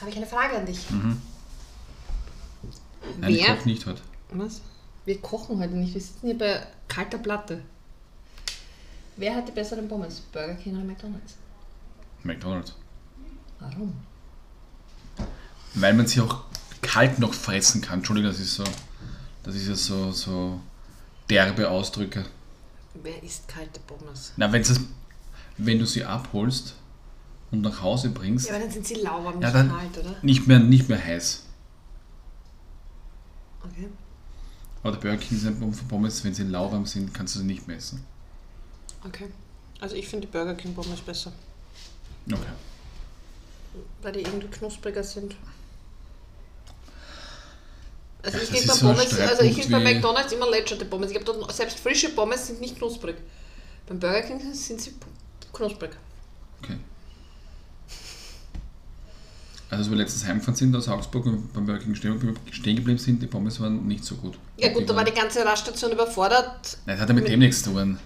S1: habe ich eine Frage an dich. Mhm.
S2: Nein, Wer, ich nicht heute.
S1: Was? Wir kochen heute nicht. Wir sitzen hier bei kalter Platte. Wer hat die besseren Pommes? Burger King oder McDonalds?
S2: McDonalds.
S1: Warum?
S2: Weil man sie auch kalt noch fressen kann. Entschuldigung, das ist so. Das ist ja so, so derbe Ausdrücke.
S1: Wer isst kalte Pommes?
S2: Na, wenn's das, wenn du sie abholst und nach Hause bringst.
S1: Ja, aber dann sind sie lauwarm, nicht ja, dann kalt, oder?
S2: Nicht mehr, nicht mehr heiß.
S1: Okay.
S2: Aber der Burger King sind Pommes, wenn sie lauwarm sind, kannst du sie nicht mehr essen.
S1: Okay. Also ich finde die Burger King Pommes besser.
S2: Okay.
S1: Weil die irgendwie knuspriger sind. Also ich kriege bei so Pommes, also ich bei McDonalds immer lätscherte Pommes. Ich habe dort selbst frische Pommes sind nicht knusprig. Beim Burger King sind sie knusprig.
S2: Okay. Also als wir letztes heimgefahren sind aus Augsburg und beim Burger King stehen geblieben sind, die Pommes waren nicht so gut.
S1: Ja gut, da war die ganze Raststation überfordert.
S2: Nein, das hat ja mit, mit dem nichts zu tun.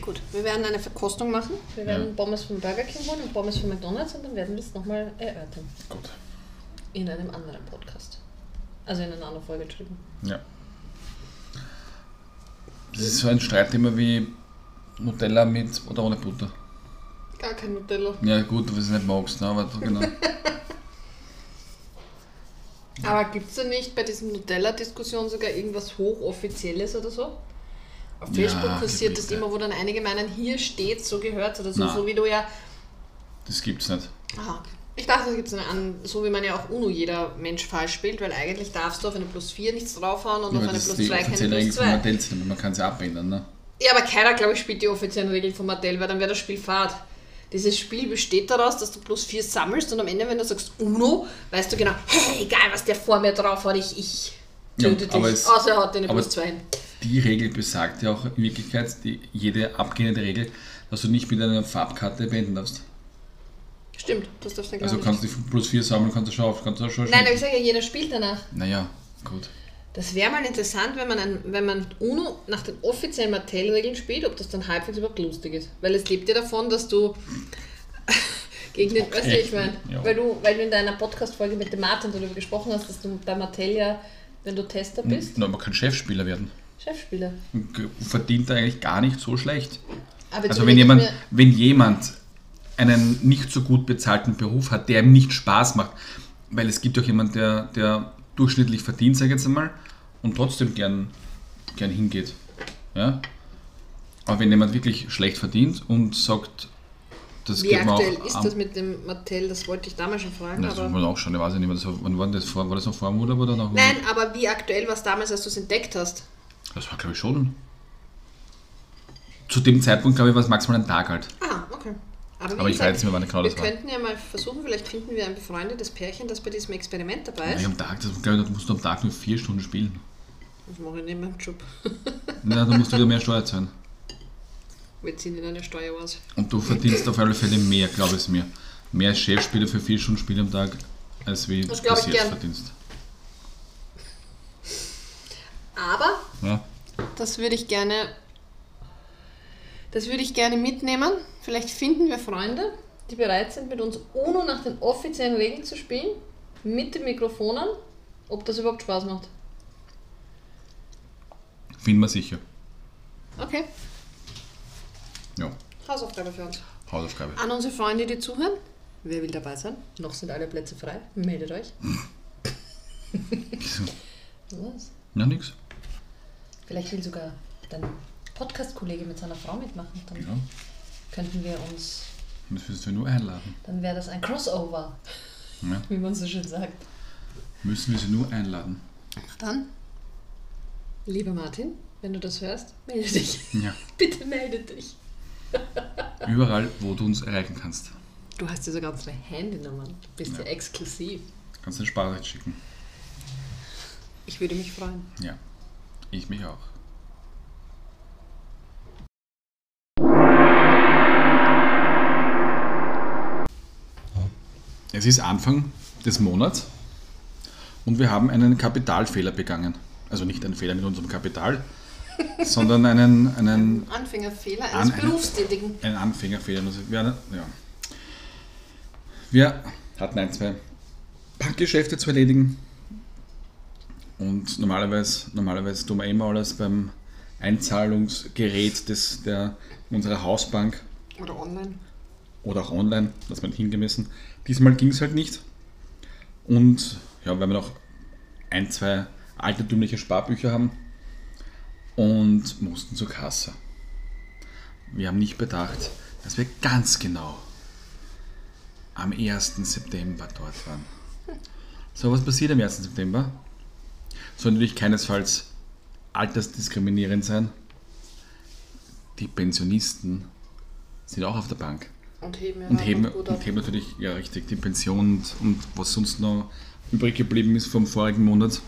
S1: Gut, wir werden eine Verkostung machen. Wir werden ja. Pommes von Burger King holen und Pommes von McDonalds und dann werden wir es nochmal erörtern.
S2: Gut.
S1: In einem anderen Podcast. Also in einer anderen Folge drüben.
S2: Ja. Das ist so ein Streitthema wie Nutella mit oder ohne Butter.
S1: Gar kein Nutella.
S2: Ja gut, du es nicht magst, ne? aber genau.
S1: aber gibt es da nicht bei diesem Nutella-Diskussion sogar irgendwas Hochoffizielles oder so? Auf Facebook ja, kursiert das immer, wo dann einige meinen, hier steht, so gehört oder so, Nein. so wie du ja.
S2: Das gibt's nicht.
S1: Aha, okay. Ich dachte, da gibt es eine so wie man ja auch UNO jeder Mensch falsch spielt, weil eigentlich darfst du auf eine Plus 4 nichts draufhauen und ja, auf eine Plus 2 keine Plus 2.
S2: Mattel sind, man kann sie abändern, ne?
S1: Ja, aber keiner, glaube ich, spielt die offiziellen Regeln von Mattel, weil dann wäre das Spiel fad. Dieses Spiel besteht daraus, dass du plus 4 sammelst und am Ende, wenn du sagst UNO, weißt du genau, hey, egal was der vor mir drauf hat, ich, ich töte ja, dich. Es, Außer er hat eine plus 2 hin
S2: die Regel besagt ja auch in Wirklichkeit, die, jede abgehende Regel, dass du nicht mit einer Farbkarte beenden darfst.
S1: Stimmt, das darfst du
S2: Also kannst du plus 4 sammeln, kannst du schon auf, kannst du schon
S1: Nein, aber ich sage ja, jeder spielt danach.
S2: Naja. Gut.
S1: Das wäre mal interessant, wenn man, ein, wenn man UNO nach den offiziellen Mattel-Regeln spielt, ob das dann halbwegs überhaupt lustig ist. Weil es lebt ja davon, dass du gegen den, weißt du, ich meine, ja. weil, du, weil du in deiner Podcast-Folge mit dem Martin darüber gesprochen hast, dass du bei Mattel ja, wenn du Tester bist.
S2: Na, man kann Chefspieler werden.
S1: Chefspieler.
S2: Verdient eigentlich gar nicht so schlecht. also wenn jemand, wenn jemand einen nicht so gut bezahlten Beruf hat, der ihm nicht Spaß macht, weil es gibt auch jemanden, der, der durchschnittlich verdient, sage ich jetzt einmal, und trotzdem gern, gern hingeht. Ja? Aber wenn jemand wirklich schlecht verdient und sagt,
S1: das Wie aktuell ist das mit dem Mattel? Das wollte ich damals schon fragen.
S2: das aber auch schon, ich weiß nicht mehr. Das, wann war das vor? War das noch vor dem Urlaub oder noch?
S1: Nein, aber wie aktuell war es damals, als du es entdeckt hast?
S2: Das war, glaube ich, schon. Zu dem Zeitpunkt, glaube ich, war es maximal ein Tag alt.
S1: Ah.
S2: Aber, aber ich weiß nicht mehr, wann genau
S1: das war. Wir könnten ja mal versuchen, vielleicht finden wir ein befreundetes Pärchen, das bei diesem Experiment dabei ist.
S2: Ja, am Tag, das, glaube ich, musst du am Tag nur vier Stunden spielen.
S1: Das mache ich nicht mehr im Job.
S2: ja, da musst du wieder mehr Steuer zahlen.
S1: Wir ziehen in eine Steuer aus.
S2: Und du verdienst auf alle Fälle mehr, glaube ich mir. Mehr Chefspieler für vier Stunden Spiel am Tag, als wie
S1: das du jetzt gern.
S2: verdienst.
S1: Aber
S2: ja.
S1: das würde ich gerne das würde ich gerne mitnehmen. Vielleicht finden wir Freunde, die bereit sind, mit uns UNO nach den offiziellen Regeln zu spielen, mit den Mikrofonen, ob das überhaupt Spaß macht.
S2: Finden wir sicher.
S1: Okay.
S2: Ja.
S1: Hausaufgabe für uns.
S2: Hausaufgabe.
S1: An unsere Freunde, die zuhören, wer will dabei sein? Noch sind alle Plätze frei. Meldet euch.
S2: Was? Na, nix.
S1: Vielleicht will sogar dein Podcast-Kollege mit seiner Frau mitmachen. Dann ja. Könnten wir uns.
S2: Müssen wir nur einladen.
S1: Dann wäre das ein Crossover. Ja. Wie man so schön sagt.
S2: Müssen wir sie nur einladen.
S1: Dann, lieber Martin, wenn du das hörst, melde dich.
S2: Ja.
S1: Bitte melde dich.
S2: Überall, wo du uns erreichen kannst.
S1: Du hast ja sogar unsere Handynummern. Du bist ja, ja exklusiv.
S2: Kannst du eine Sprachrecht schicken.
S1: Ich würde mich freuen.
S2: Ja, ich mich auch. Es ist Anfang des Monats und wir haben einen Kapitalfehler begangen. Also nicht einen Fehler mit unserem Kapital, sondern einen, einen
S1: Anfängerfehler eines an, Berufstätigen.
S2: Einen Anfängerfehler. Also wir, ja. wir hatten ein, zwei Bankgeschäfte zu erledigen und normalerweise, normalerweise tun wir immer alles beim Einzahlungsgerät des, der, unserer Hausbank.
S1: Oder online.
S2: Oder auch online, das man hingemessen. Diesmal ging es halt nicht. Und ja, weil wir noch ein, zwei altertümliche Sparbücher haben und mussten zur Kasse. Wir haben nicht bedacht, dass wir ganz genau am 1. September dort waren. So, was passiert am 1. September? Soll natürlich keinesfalls altersdiskriminierend sein. Die Pensionisten sind auch auf der Bank.
S1: Und heben, ja
S2: und heben, und heben natürlich, ja richtig, die Pension und, und was sonst noch übrig geblieben ist vom vorigen Monat,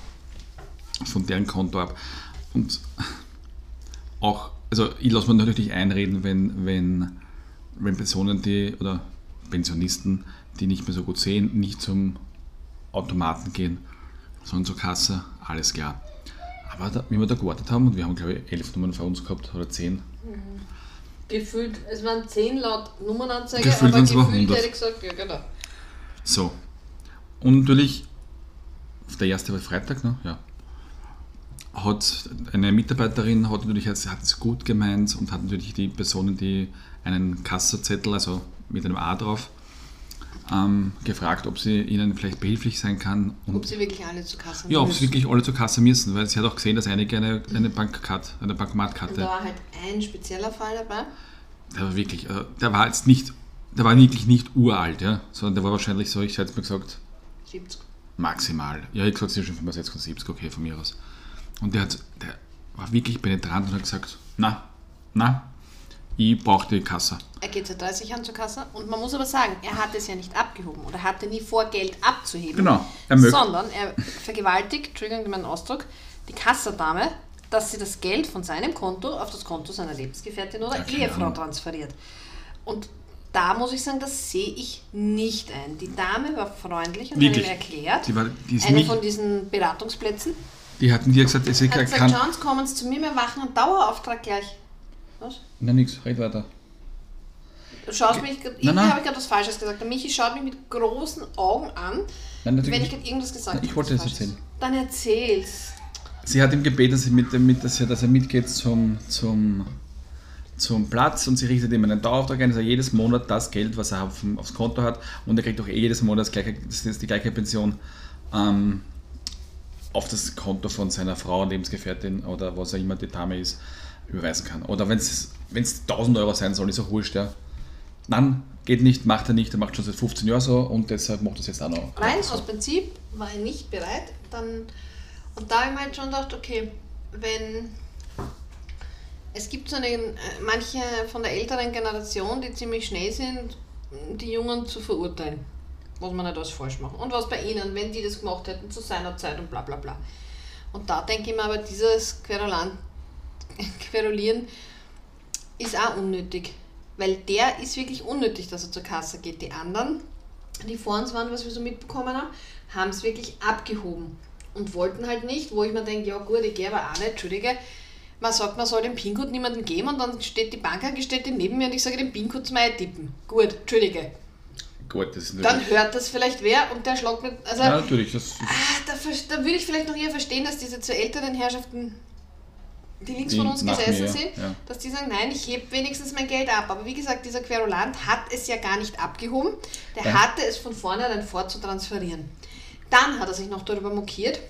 S2: von deren Konto ab. Und auch, also ich lasse mir natürlich einreden, wenn, wenn, wenn Personen, die oder Pensionisten, die nicht mehr so gut sehen, nicht zum Automaten gehen, sondern zur Kasse, alles klar. Aber da, wie wir da gewartet haben, und wir haben glaube ich elf Nummern vor uns gehabt oder zehn, mhm
S1: Gefühlt, es waren 10 laut Nummernanzeige, gefühlt aber gefühlt hätte ich gesagt, ja genau.
S2: So. Und natürlich, der erste war Freitag, ne? Ja. Hat eine Mitarbeiterin hat natürlich hat es gut gemeint und hat natürlich die Personen, die einen Kassazettel, also mit einem A drauf, ähm, gefragt, ob sie ihnen vielleicht behilflich sein kann.
S1: Und ob sie wirklich alle zur Kasse
S2: müssen. Ja, ob sie wirklich alle zur Kasse müssen, weil sie hat auch gesehen, dass einige eine, eine Bankkarte, eine Bankomatkarte. Und
S1: da war halt ein spezieller Fall dabei.
S2: Der war wirklich, äh, der war jetzt nicht, der war wirklich nicht uralt, ja, sondern der war wahrscheinlich so, ich hätte es mir gesagt,
S1: 70.
S2: Maximal. Ja, ich gesagt, sie schon 65, 70, okay, von mir aus. Und der, hat, der war wirklich penetrant und hat gesagt, na, na, ich brauche die Kasse.
S1: Er geht seit 30 Jahren zur Kasse und man muss aber sagen, er hat es ja nicht abgehoben oder hatte nie vor, Geld abzuheben.
S2: Genau.
S1: Er sondern er vergewaltigt, Entschuldigung meinen Ausdruck, die Kasserdame, dass sie das Geld von seinem Konto auf das Konto seiner Lebensgefährtin oder ja, Ehefrau transferiert. Und da muss ich sagen, das sehe ich nicht ein. Die Dame war freundlich und Wirklich? hat mir erklärt, die war, die eine von diesen Beratungsplätzen.
S2: Die hatten dir gesagt, es
S1: ist hat gesagt, Chance, kommen Sie zu mir, wir machen einen Dauerauftrag gleich. Was?
S2: Na nix, red weiter.
S1: Du schaust mich, ich habe gerade was Falsches gesagt. Der Michi schaut mich mit großen Augen an, nein, wenn ich gerade irgendwas gesagt habe.
S2: Ich wollte es erzählen.
S1: Dann erzähl's.
S2: Sie hat ihm gebeten, dass, mit, mit, dass, er, dass er mitgeht zum, zum, zum Platz und sie richtet ihm einen Dauerauftrag ein, dass er jedes Monat das Geld, was er auf, aufs Konto hat, und er kriegt auch eh jedes Monat das gleiche, das ist die gleiche Pension ähm, auf das Konto von seiner Frau, Lebensgefährtin oder was auch immer die Dame ist, überweisen kann. Oder wenn es 1000 Euro sein soll, ist auch wurscht, ja. Nein, geht nicht, macht er nicht, er macht schon seit 15 Jahren so und deshalb macht er es jetzt auch noch.
S1: Nein, aus Prinzip war er nicht bereit. Dann, und da habe ich mir halt schon gedacht, okay, wenn es gibt so eine, manche von der älteren Generation, die ziemlich schnell sind, die Jungen zu verurteilen, was man nicht alles falsch machen. Und was bei ihnen, wenn die das gemacht hätten zu seiner Zeit und bla bla bla. Und da denke ich mir aber, dieses Querulant, Querulieren ist auch unnötig. Weil der ist wirklich unnötig, dass er zur Kasse geht. Die anderen, die vor uns waren, was wir so mitbekommen haben, haben es wirklich abgehoben und wollten halt nicht, wo ich mir denke, ja gut, ich gehe aber auch nicht, entschuldige, man sagt, man soll den PIN-Code niemandem geben und dann steht die Bankangestellte neben mir und ich sage, den PIN-Code zu mir tippen. Gut, entschuldige.
S2: Gut, das ist
S1: Dann hört das vielleicht wer und der schlagt mit. Also,
S2: ja, natürlich. Das
S1: ah, da, da würde ich vielleicht noch eher verstehen, dass diese zu älteren Herrschaften die links die von uns gesessen mir, sind, ja. dass die sagen, nein, ich hebe wenigstens mein Geld ab. Aber wie gesagt, dieser Querulant hat es ja gar nicht abgehoben. Der ja. hatte es von vornherein vorzutransferieren. Dann hat er sich noch darüber mokiert,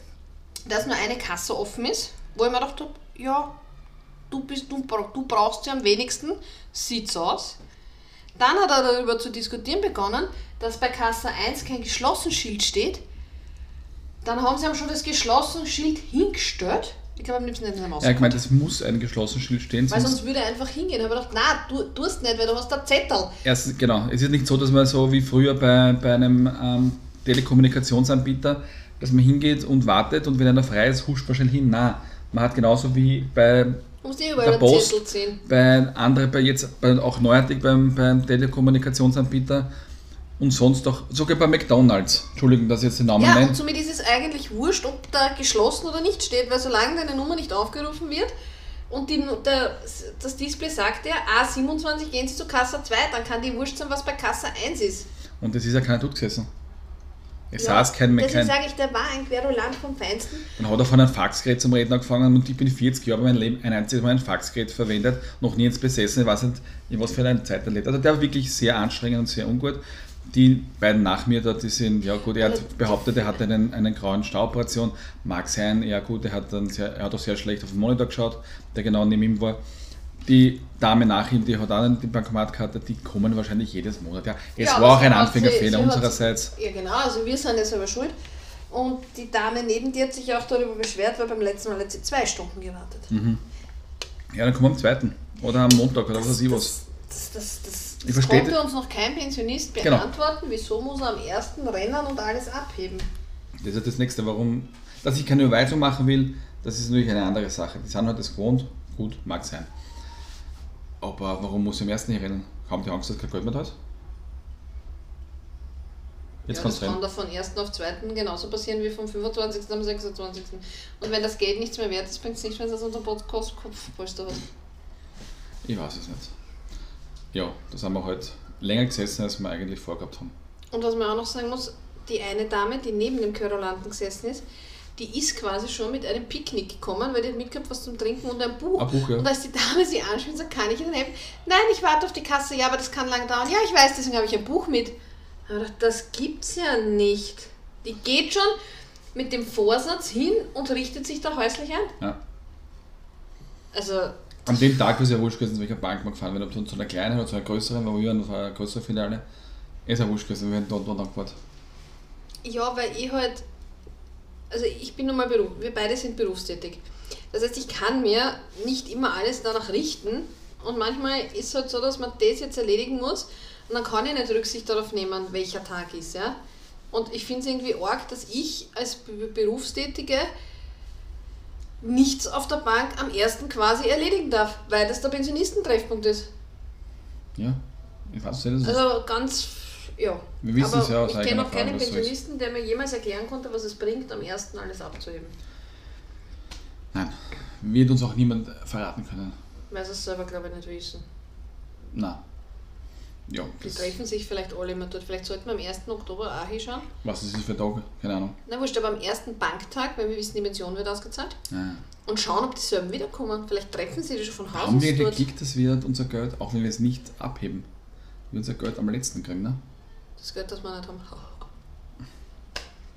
S1: dass nur eine Kasse offen ist, wo ich mir dachte, ja, du, bist, du, du brauchst sie am wenigsten, sieht's aus. Dann hat er darüber zu diskutieren begonnen, dass bei Kasse 1 kein geschlossen Schild steht. Dann haben sie ihm schon das geschlossene Schild hingestellt ich glaube, am liebsten hätten sie am
S2: Ja, ich meine, es muss ein geschlossenes Schild stehen.
S1: Weil sonst, würde er einfach hingehen. Aber ich gedacht, nein, du tust nicht, weil du hast da Zettel.
S2: Erst, genau. Es ist nicht so, dass man so wie früher bei, bei einem ähm, Telekommunikationsanbieter, dass man hingeht und wartet und wenn einer frei ist, huscht man schnell hin. Nein, man hat genauso wie bei
S1: der Post, Zettel ziehen.
S2: bei anderen, bei jetzt bei, auch neuartig beim, beim Telekommunikationsanbieter, und sonst auch, sogar bei McDonalds. Entschuldigung, dass ich jetzt den Namen
S1: ja,
S2: nenne.
S1: und somit ist es eigentlich wurscht, ob da geschlossen oder nicht steht, weil solange deine Nummer nicht aufgerufen wird und die, der, das Display sagt ja, A27 gehen Sie zu Kasse 2, dann kann die wurscht sein, was bei Kasse 1 ist.
S2: Und es ist ja keiner dort gesessen.
S1: Es ja, saß kein Deswegen sage ich, der war ein Querulant vom Feinsten.
S2: Dann hat er von einem Faxgerät zum Reden angefangen und ich bin 40 Jahre mein Leben ein einziges Mal ein Faxgerät verwendet, noch nie ins besessen, ich weiß nicht, in was für einer Zeit er lebt. Also der war wirklich sehr anstrengend und sehr ungut die beiden nach mir da, die sind, ja gut, er hat behauptet, er hatte einen, einen grauen Stauoperation, mag sein, ja gut, er hat, dann sehr, er hat auch sehr schlecht auf den Monitor geschaut, der genau neben ihm war. Die Dame nach ihm, die hat auch die Bankomatkarte, die kommen wahrscheinlich jedes Monat. Ja, es ja, war auch ein Anfängerfehler unsererseits.
S1: Ja genau, also wir sind jetzt aber schuld. Und die Dame neben dir hat sich auch darüber beschwert, weil beim letzten Mal hat sie zwei Stunden gewartet.
S2: Mhm. Ja, dann kommen wir am zweiten. Oder am Montag oder was weiß ich was.
S1: Das, das, das, ich das konnte uns noch kein Pensionist genau. beantworten, genau. wieso muss er am ersten rennen und alles abheben.
S2: Das ist das nächste, warum, dass ich keine Überweisung machen will, das ist natürlich eine andere Sache. Die sind halt das gewohnt, gut, mag sein. Aber warum muss ich am ersten nicht rennen? Haben die Angst, dass kein Geld mehr da ist?
S1: Jetzt ja, das rennen. kann da von 1. auf 2. genauso passieren wie vom 25. am 26. Und wenn das Geld nichts mehr wert ist, bringt es nicht, wenn es unter Kopfpolster hat.
S2: Ich weiß es nicht ja, da sind wir halt länger gesessen, als wir eigentlich vorgehabt haben.
S1: Und was man auch noch sagen muss, die eine Dame, die neben dem Querulanten gesessen ist, die ist quasi schon mit einem Picknick gekommen, weil die hat mitgehabt was zum Trinken und ein Buch.
S2: Ein Buch ja.
S1: Und als die Dame sie anschaut, sagt, kann ich Ihnen helfen? Nein, ich warte auf die Kasse, ja, aber das kann lang dauern. Ja, ich weiß, deswegen habe ich ein Buch mit. Aber das gibt's ja nicht. Die geht schon mit dem Vorsatz hin und richtet sich da häuslich ein.
S2: Ja.
S1: Also,
S2: an dem Tag, wo es ja wurscht gewesen, welcher Bank wir gefahren sind, ob zu einer kleinen oder zu einer größeren, weil wir waren eine größere Filiale, ist ja wurscht gewesen, wir hätten dort und angefahren.
S1: Ja, weil ich halt, also ich bin nun mal Beruf, wir beide sind berufstätig. Das heißt, ich kann mir nicht immer alles danach richten und manchmal ist es halt so, dass man das jetzt erledigen muss und dann kann ich nicht Rücksicht darauf nehmen, welcher Tag ist. Ja? Und ich finde es irgendwie arg, dass ich als Berufstätige nichts auf der Bank am ersten quasi erledigen darf, weil das der Pensionistentreffpunkt ist.
S2: Ja.
S1: Ich weiß nicht, also ganz, ja. Wir wissen es ja aus Ich kenne noch keinen Pensionisten, der mir jemals erklären konnte, was es bringt, am ersten alles abzuheben.
S2: Nein, wird uns auch niemand verraten können.
S1: Weil sie es selber, glaube ich, nicht wissen.
S2: Nein.
S1: Ja, die treffen sich vielleicht alle immer dort. Vielleicht sollten wir am 1. Oktober auch hinschauen.
S2: Was ist das für Tage? Keine Ahnung.
S1: Na wurscht, aber am ersten Banktag, weil wir wissen, die Pension wird ausgezahlt. Ja. Und schauen, ob dieselben wiederkommen. Vielleicht treffen sie die schon von Haus
S2: aus Haben wir gekickt, dass wir unser Geld, auch wenn wir es nicht abheben, wir unser Geld am letzten kriegen, ne?
S1: Das Geld, das wir nicht haben.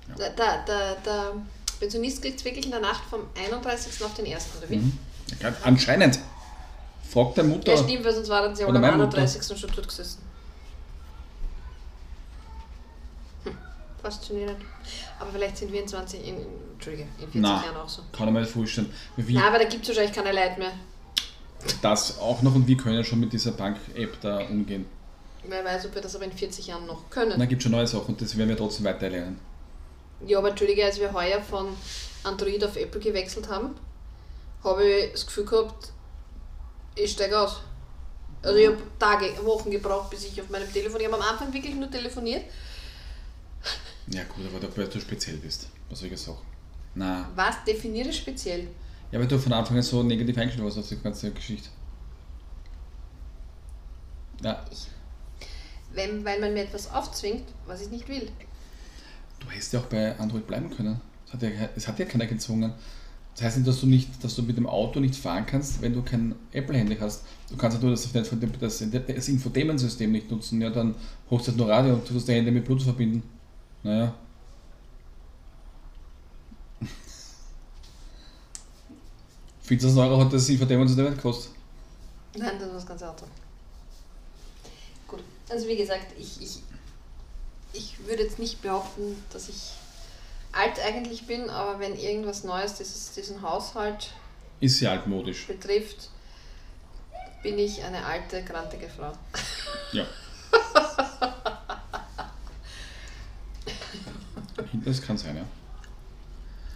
S1: Ja. Der, der, der, der Pensionist kriegt es wirklich in der Nacht vom 31. auf den 1. oder wie? Mhm.
S2: Ja, anscheinend. Fragt der Mutter.
S1: Ja, stimmt, weil sonst waren sie alle am 31. schon dort gesessen. Hm, faszinierend. Aber vielleicht sind wir in 20, in, Entschuldige, in 40 Nein, Jahren auch so.
S2: Kann ich mir nicht vorstellen.
S1: Wie, Nein, aber da gibt es wahrscheinlich keine Leute mehr.
S2: Das auch noch und wir können schon mit dieser Bank-App da umgehen.
S1: Wer weiß, ob wir das aber in 40 Jahren noch können.
S2: Da gibt es schon neue Sachen und das werden wir trotzdem weiterlernen.
S1: Ja, aber Entschuldige, als wir heuer von Android auf Apple gewechselt haben, habe ich das Gefühl gehabt, ich steige aus. Also ich habe Tage, Wochen gebraucht, bis ich auf meinem Telefon. Ich habe am Anfang wirklich nur telefoniert.
S2: Ja gut, aber da, weil du speziell bist, was soll ich sagen? Na.
S1: Was definiere speziell?
S2: Ja, weil du von Anfang an so negativ eingestellt warst auf die ganze Geschichte. Ja.
S1: Ich, wenn, weil man mir etwas aufzwingt, was ich nicht will.
S2: Du hättest ja auch bei Android bleiben können. Es hat ja, es hat ja keiner gezwungen. Das heißt nicht, dass du nicht, dass du mit dem Auto nicht fahren kannst, wenn du kein Apple-Handy hast. Du kannst ja nur das, das, das Infotainment-System nicht nutzen. Ja, dann hochst du halt nur Radio und tust dein Handy mit Bluetooth verbinden. Naja. Findest du, Euro hat das Infotainment-System gekostet?
S1: Nein, das war das ganze Auto. Gut, also wie gesagt, ich, ich, ich würde jetzt nicht behaupten, dass ich alt eigentlich bin, aber wenn irgendwas Neues dieses, diesen Haushalt
S2: ist sie altmodisch
S1: betrifft, bin ich eine alte, grantige Frau.
S2: Ja. das kann sein, ja.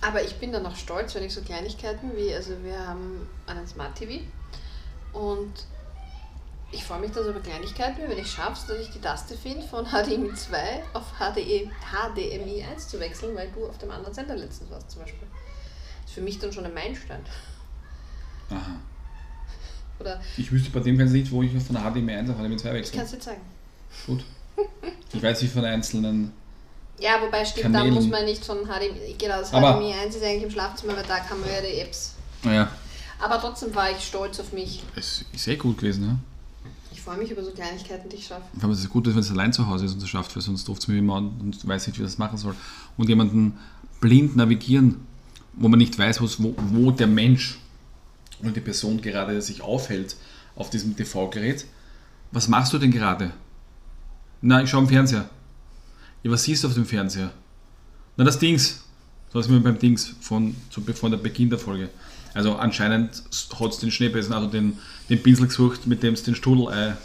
S1: Aber ich bin dann noch stolz, wenn ich so Kleinigkeiten wie, also wir haben einen Smart TV und ich freue mich da so über Kleinigkeiten, wenn ich schaffe, dass ich die Taste finde, von HDMI 2 auf HDMI, HDMI 1 zu wechseln, weil du auf dem anderen Sender letztens warst zum Beispiel. Das ist für mich dann schon ein Meilenstein.
S2: Aha. Oder ich wüsste bei dem Fernseher nicht, wo ich von HDMI 1 auf HDMI 2 wechsle. Ich
S1: kann es dir zeigen.
S2: Gut. Ich weiß nicht von einzelnen.
S1: Ja, wobei stimmt, da muss man nicht von HDMI. Genau, das Aber HDMI 1 ist eigentlich im Schlafzimmer, weil da kann man ja die Apps.
S2: Ja.
S1: Aber trotzdem war ich stolz auf mich.
S2: Es ist sehr gut gewesen, ja
S1: freue mich über so Kleinigkeiten, die ich schaffe.
S2: Vor allem ist es gut, wenn es allein zu Hause ist und es schafft, weil sonst ruft es mir immer an und weiß nicht, wie das machen soll. Und jemanden blind navigieren, wo man nicht weiß, wo, wo der Mensch oder die Person gerade sich aufhält auf diesem TV-Gerät. Was machst du denn gerade? Na, ich schaue im Fernseher. Ja, was siehst du auf dem Fernseher? Na, das Dings. So ist mir beim Dings von, von der Beginn der Folge. Also anscheinend hat es den Schneebesen, also den, den Pinsel gesucht, mit dem es den Strudel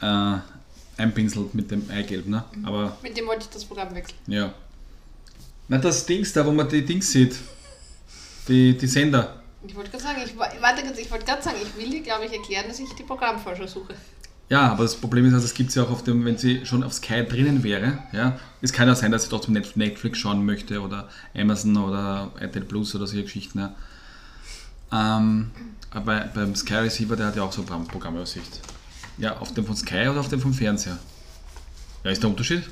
S2: äh, einpinselt mit dem Eigelb. Ne? Aber,
S1: mit dem wollte ich das Programm wechseln.
S2: Ja. Na, das Dings da, wo man die Dings sieht. Die, die Sender.
S1: Ich wollte gerade sagen, ich, warte, ich wollte gerade sagen, ich will dir, glaube ich, erklären, dass ich die Programmforscher suche.
S2: Ja, aber das Problem ist, also, es gibt es ja auch auf dem, wenn sie schon auf Sky drinnen wäre, ja, es kann ja sein, dass sie trotzdem Netflix schauen möchte oder Amazon oder RTL Plus oder solche Geschichten. Ja. Ähm, bei, beim Sky Receiver, der hat ja auch so eine Programmübersicht. Ja, auf dem von Sky oder auf dem vom Fernseher? Ja, ist der Unterschied?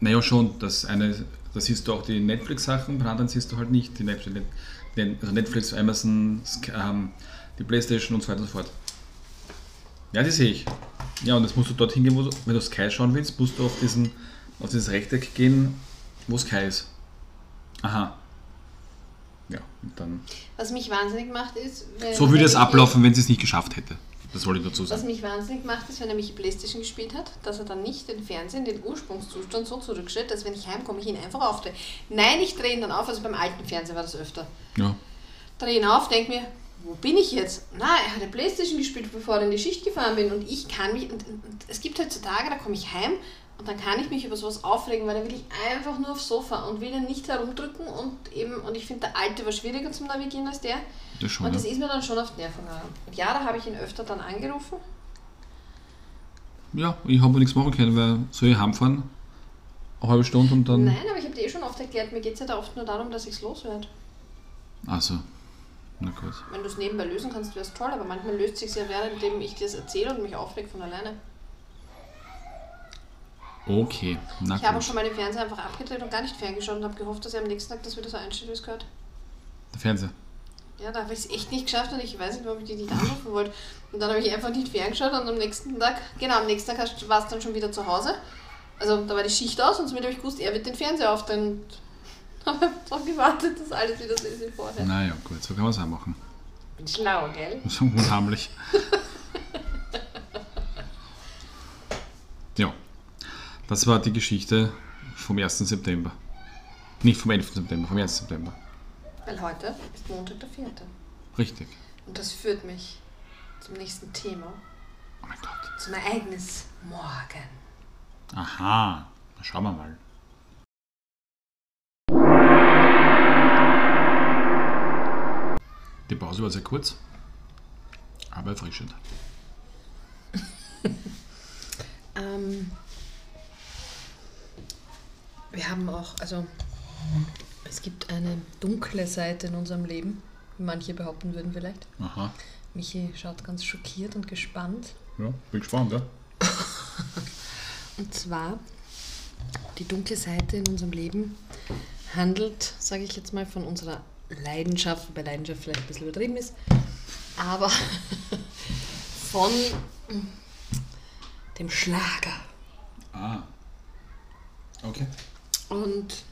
S2: Naja, schon. Das eine, da siehst du auch die Netflix-Sachen, bei anderen siehst du halt nicht die Netflix, also Netflix, Amazon, ähm, die Playstation und so weiter und so fort. Ja, die sehe ich. Ja, und jetzt musst du dorthin gehen, wo du, wenn du Sky schauen willst, musst du auf, diesen, auf dieses Rechteck gehen, wo Sky ist. Aha ja, und dann.
S1: Was mich wahnsinnig macht, ist.
S2: so würde es ablaufen, wenn sie es nicht geschafft hätte. Das wollte ich dazu
S1: sagen. Was mich wahnsinnig macht, ist, wenn er mich Playstation gespielt hat, dass er dann nicht den Fernsehen, den Ursprungszustand so zurückstellt, dass wenn ich heimkomme, ich ihn einfach aufdrehe. Nein, ich drehe ihn dann auf, also beim alten Fernseher war das öfter.
S2: Ja.
S1: Drehe ihn auf, denke mir, wo bin ich jetzt? Na, er hat eine Playstation gespielt, bevor er in die Schicht gefahren bin und ich kann mich, und, und es gibt heutzutage, da komme ich heim und dann kann ich mich über sowas aufregen, weil dann will ich einfach nur aufs Sofa und will dann nicht herumdrücken und eben, und ich finde, der alte war schwieriger zum Navigieren als der. Das schon, und das ja. ist mir dann schon auf die Nerven gegangen. Und ja, da habe ich ihn öfter dann angerufen
S2: ja, ich habe nichts machen können, weil soll ich heimfahren? Eine halbe Stunde und dann.
S1: Nein, aber ich habe dir eh schon oft erklärt, mir geht es ja da oft nur darum, dass ich es loswerde.
S2: Achso. Na gut.
S1: Wenn du es nebenbei lösen kannst, wäre es toll, aber manchmal löst sich ja während ich dir es erzähle und mich aufregt von alleine.
S2: Okay,
S1: na Ich gut. habe auch schon meinen Fernseher einfach abgedreht und gar nicht ferngeschaut und habe gehofft, dass er am nächsten Tag das wieder so einstellt, wie es gehört.
S2: Der Fernseher?
S1: Ja, da habe ich es echt nicht geschafft und ich weiß nicht, warum ich die nicht anrufen wollte. Und dann habe ich einfach nicht ferngeschaut und am nächsten Tag, genau, am nächsten Tag war es dann schon wieder zu Hause. Also da war die Schicht aus und somit habe ich gewusst, er wird den Fernseher aufdrehen. habe darauf gewartet, dass alles wieder so ist wie vorher.
S2: Naja, gut, so kann man es auch machen.
S1: Bin schlau, gell?
S2: So unheimlich. ja, das war die Geschichte vom 1. September. Nicht vom 11. September, vom 1. September.
S1: Weil heute ist Montag der 4.
S2: Richtig.
S1: Und das führt mich zum nächsten Thema.
S2: Oh mein Gott.
S1: Zum Ereignis morgen.
S2: Aha, dann schauen wir mal. Die Pause war sehr kurz, aber erfrischend.
S1: ähm, wir haben auch, also es gibt eine dunkle Seite in unserem Leben, wie manche behaupten würden vielleicht.
S2: Aha.
S1: Michi schaut ganz schockiert und gespannt.
S2: Ja, bin gespannt, ja.
S1: und zwar, die dunkle Seite in unserem Leben handelt, sage ich jetzt mal, von unserer Leidenschaft, wobei Leidenschaft vielleicht ein bisschen übertrieben ist, aber von dem Schlager.
S2: Ah. Okay.
S1: Und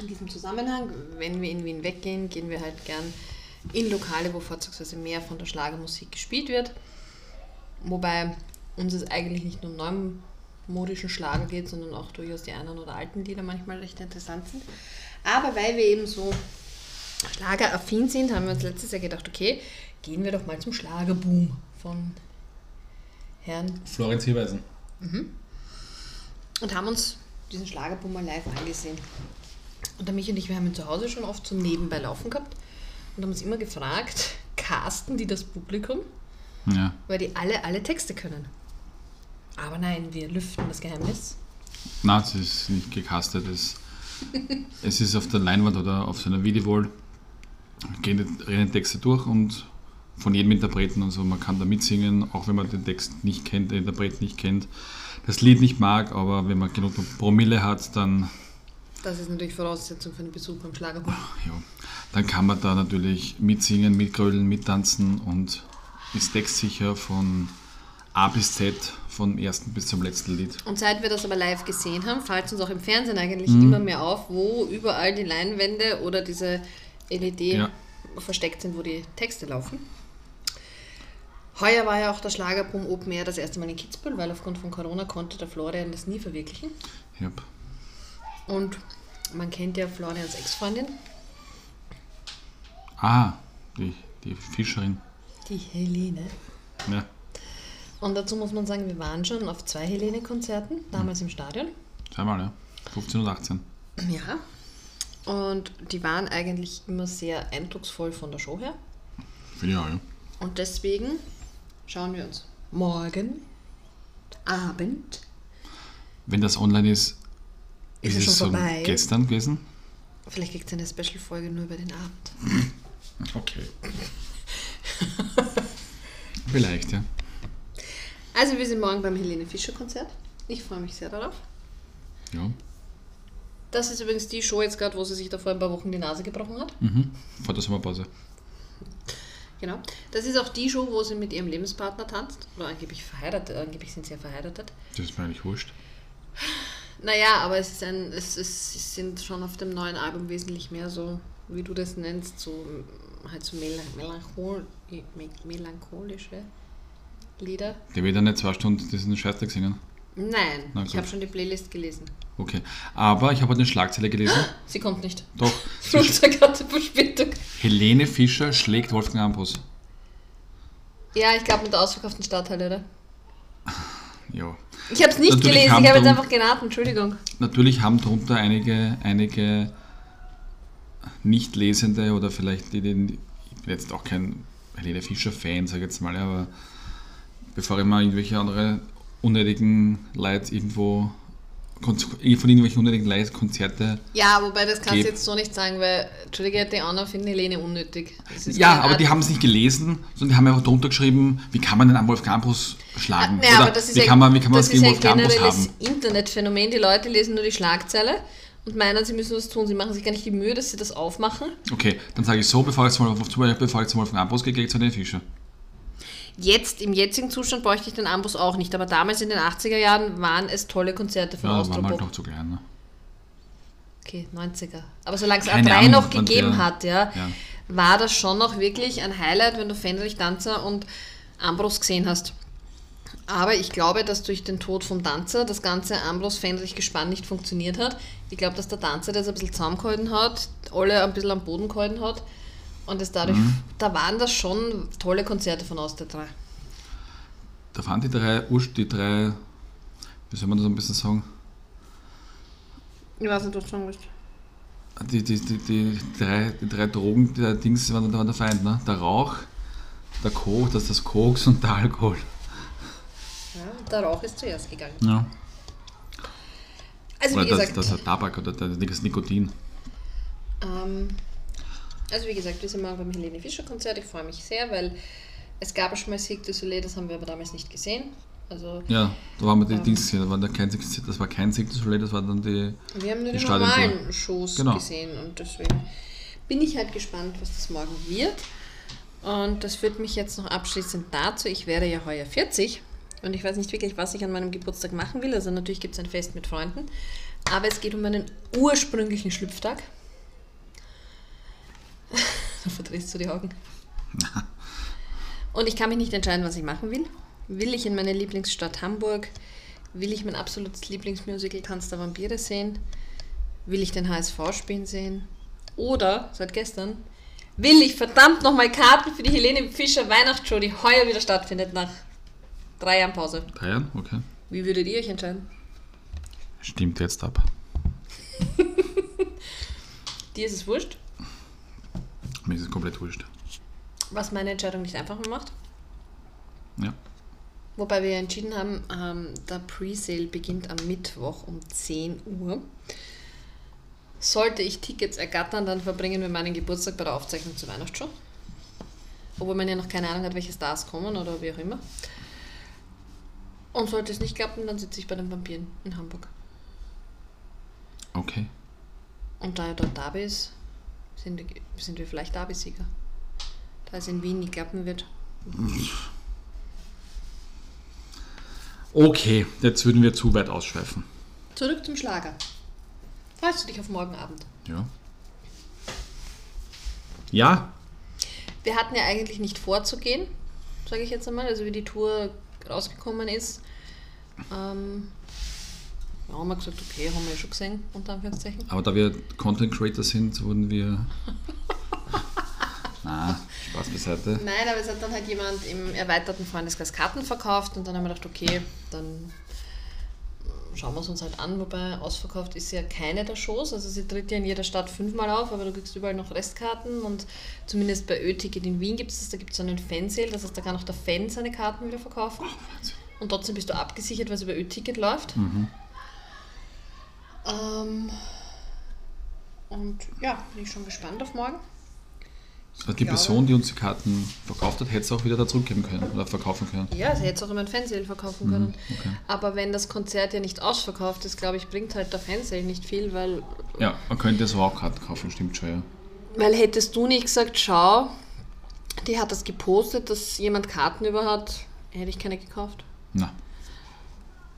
S1: in diesem Zusammenhang, wenn wir in Wien weggehen, gehen wir halt gern in Lokale, wo vorzugsweise mehr von der Schlagermusik gespielt wird. Wobei uns es eigentlich nicht nur um neumodischen Schlager geht, sondern auch durchaus die anderen oder alten Lieder manchmal recht interessant sind. Aber weil wir eben so schlageraffin sind, haben wir uns letztes Jahr gedacht, okay, gehen wir doch mal zum Schlagerboom von Herrn
S2: Florenz Hierweisen.
S1: Mhm. Und haben uns diesen Schlagerboom mal live angesehen. Und der Mich und ich, wir haben ihn zu Hause schon oft so nebenbei laufen gehabt und haben uns immer gefragt, casten die das Publikum?
S2: Ja.
S1: Weil die alle, alle Texte können. Aber nein, wir lüften das Geheimnis.
S2: Nein, es ist nicht gecastet. Es, es ist auf der Leinwand oder auf seiner Videowall gehen die Texte durch und von jedem Interpreten und so. Man kann da mitsingen, auch wenn man den Text nicht kennt, den Interpret nicht kennt, das Lied nicht mag, aber wenn man genug Promille hat, dann.
S1: Das ist natürlich Voraussetzung für einen Besuch beim Schlagerbuch.
S2: Ja, dann kann man da natürlich mitsingen, mitgrödeln, mittanzen und ist textsicher von A bis Z, vom ersten bis zum letzten Lied.
S1: Und seit wir das aber live gesehen haben, fällt es uns auch im Fernsehen eigentlich mhm. immer mehr auf, wo überall die Leinwände oder diese LED ja. versteckt sind, wo die Texte laufen. Heuer war ja auch der Schlagerboom Open Air das erste Mal in Kitzbühel, weil aufgrund von Corona konnte der Florian das nie verwirklichen.
S2: Yep.
S1: Und man kennt ja Florians Ex-Freundin.
S2: Ah, die, die Fischerin.
S1: Die Helene.
S2: Ja.
S1: Und dazu muss man sagen, wir waren schon auf zwei Helene-Konzerten, damals mhm. im Stadion.
S2: Zweimal, ja. 15 und 18.
S1: Ja, und die waren eigentlich immer sehr eindrucksvoll von der Show her.
S2: Auch, ja.
S1: Und deswegen schauen wir uns morgen Abend.
S2: Wenn das online ist, ist, ist es schon vorbei. gestern gewesen?
S1: Vielleicht gibt es eine Special-Folge nur über den Abend.
S2: Okay. Vielleicht, ja.
S1: Also wir sind morgen beim Helene Fischer Konzert. Ich freue mich sehr darauf.
S2: Ja.
S1: Das ist übrigens die Show jetzt gerade, wo sie sich da vor ein paar Wochen die Nase gebrochen hat.
S2: Mhm. Vor der Sommerpause.
S1: Genau. Das ist auch die Show, wo sie mit ihrem Lebenspartner tanzt. Oder angeblich verheiratet. Angeblich sind sie ja verheiratet.
S2: Das ist mir eigentlich wurscht.
S1: Naja, aber es ist ein, es, ist, es sind schon auf dem neuen Album wesentlich mehr so, wie du das nennst, so halt so melanchol, melancholische Lieder.
S2: Der will dann nicht zwei Stunden diesen Scheißtag singen.
S1: Nein, Na, ich habe schon die Playlist gelesen.
S2: Okay, aber ich habe heute eine Schlagzeile gelesen.
S1: Sie kommt nicht.
S2: Doch.
S1: Flugzeug hatte Verspätung.
S2: Helene Fischer schlägt Wolfgang Ambros.
S1: Ja, ich glaube mit der ausverkauften Stadthalle, oder?
S2: Ja.
S1: Ich habe es nicht natürlich gelesen, ich habe jetzt einfach geraten, Entschuldigung.
S2: Natürlich haben darunter einige, einige Nicht-Lesende oder vielleicht die, die, ich bin jetzt auch kein Helene Fischer-Fan, sage ich jetzt mal, aber bevor ich mal irgendwelche andere unnötigen Leid irgendwo von irgendwelchen unnötigen Leid Konzerte.
S1: Ja, wobei das kannst du jetzt so nicht sagen, weil, Entschuldige, die anderen finden Helene unnötig.
S2: Ja, aber Art. die haben es nicht gelesen, sondern die haben ja auch drunter geschrieben, wie kann man den am Wolfgang Ambros schlagen?
S1: Ja, Oder wie, ja, kann man, wie kann man das, das gegen Wolfgang Ambros haben? Das ist ein Internetphänomen, die Leute lesen nur die Schlagzeile und meinen, sie müssen was tun. Sie machen sich gar nicht die Mühe, dass sie das aufmachen.
S2: Okay, dann sage ich so, bevor ich zum Beispiel, bevor ich zum Wolfgang Ambros gehe, gehe ich zu den Fischer.
S1: Jetzt, im jetzigen Zustand, bräuchte ich den Ambus auch nicht, aber damals in den 80er Jahren waren es tolle Konzerte von ja, Austropop. Ja, war halt noch zu klein, ne? Okay, 90er. Aber solange es A3 Ahnung, noch gegeben der, hat, ja, ja, war das schon noch wirklich ein Highlight, wenn du Fendrich Danzer und Ambros gesehen hast. Aber ich glaube, dass durch den Tod vom Danzer das ganze Ambros-Fendrich-Gespann nicht funktioniert hat. Ich glaube, dass der Danzer das ein bisschen zusammengehalten hat, alle ein bisschen am Boden gehalten hat und es dadurch, mhm. da waren das schon tolle Konzerte von aus der 3.
S2: Da waren die drei, die drei, wie soll man das ein bisschen sagen?
S1: Ich weiß nicht, was du sagen willst.
S2: Die, die, die, die, drei, die drei Drogen, die Dings waren, da war der Feind, ne? Der Rauch, der Koks, das, das Koks und der Alkohol.
S1: Ja, der Rauch ist zuerst gegangen.
S2: Ja. Also oder wie gesagt. Das, das Tabak oder das Nikotin.
S1: Ähm, also wie gesagt, wir sind mal beim Helene Fischer Konzert. Ich freue mich sehr, weil es gab schon mal Cirque du Soleil, das haben wir aber damals nicht gesehen. Also,
S2: ja, da waren wir die ähm, Dings gesehen, das war, kein, das war kein Cirque du Soleil, das war dann die
S1: Wir haben nur die, die normalen Shows genau. gesehen und deswegen bin ich halt gespannt, was das morgen wird. Und das führt mich jetzt noch abschließend dazu, ich werde ja heuer 40 und ich weiß nicht wirklich, was ich an meinem Geburtstag machen will. Also natürlich gibt es ein Fest mit Freunden, aber es geht um meinen ursprünglichen Schlüpftag. Verdrehst du die Augen. Und ich kann mich nicht entscheiden, was ich machen will. Will ich in meine Lieblingsstadt Hamburg? Will ich mein absolutes Lieblingsmusical Tanz der Vampire sehen? Will ich den HSV spielen sehen? Oder, seit gestern, will ich verdammt nochmal Karten für die Helene Fischer Weihnachtsshow, die heuer wieder stattfindet, nach drei Jahren Pause.
S2: Drei Jahren? Okay.
S1: Wie würdet ihr euch entscheiden?
S2: Stimmt jetzt ab.
S1: Dir ist es wurscht?
S2: Mir ist es komplett wurscht.
S1: Was meine Entscheidung nicht einfach macht?
S2: Ja.
S1: Wobei wir entschieden haben, ähm, der Presale beginnt am Mittwoch um 10 Uhr. Sollte ich Tickets ergattern, dann verbringen wir meinen Geburtstag bei der Aufzeichnung zur Weihnachtsshow. Obwohl man ja noch keine Ahnung hat, welche Stars kommen oder wie auch immer. Und sollte es nicht klappen, dann sitze ich bei den Vampiren in Hamburg.
S2: Okay.
S1: Und da er dort da ist, sind, sind wir vielleicht Derby-Sieger. Da es in Wien nicht klappen wird.
S2: Okay, jetzt würden wir zu weit ausschweifen.
S1: Zurück zum Schlager. Freust du dich auf morgen Abend?
S2: Ja. Ja.
S1: Wir hatten ja eigentlich nicht vorzugehen, sage ich jetzt einmal, also wie die Tour rausgekommen ist. Ähm, ja, haben wir gesagt, okay, haben wir ja schon gesehen, unter Anführungszeichen.
S2: Aber da wir Content Creator sind, wurden wir. Na, Spaß beiseite.
S1: Nein, aber es hat dann halt jemand im erweiterten Freundeskreis Karten verkauft und dann haben wir gedacht, okay, dann schauen wir es uns halt an, wobei ausverkauft ist ja keine der Shows. Also sie tritt ja in jeder Stadt fünfmal auf, aber du kriegst überall noch Restkarten und zumindest bei Ö-Ticket in Wien gibt es das, da gibt es so einen Fansale, das heißt, da kann auch der Fan seine Karten wieder verkaufen. Oh, und trotzdem bist du abgesichert, weil es über Ö-Ticket läuft. Mhm. Ähm, und ja, bin ich schon gespannt auf morgen.
S2: Also die glaube, Person, die uns die Karten verkauft hat, hätte es auch wieder da zurückgeben können oder verkaufen können.
S1: Ja, sie hätte es auch immer ein Fansale verkaufen können. Mhm, okay. Aber wenn das Konzert ja nicht ausverkauft ist, glaube ich, bringt halt der Fansale nicht viel, weil.
S2: Ja, man könnte so auch Karten kaufen, stimmt schon, ja.
S1: Weil hättest du nicht gesagt, schau, die hat das gepostet, dass jemand Karten über hat, hätte ich keine gekauft.
S2: Na.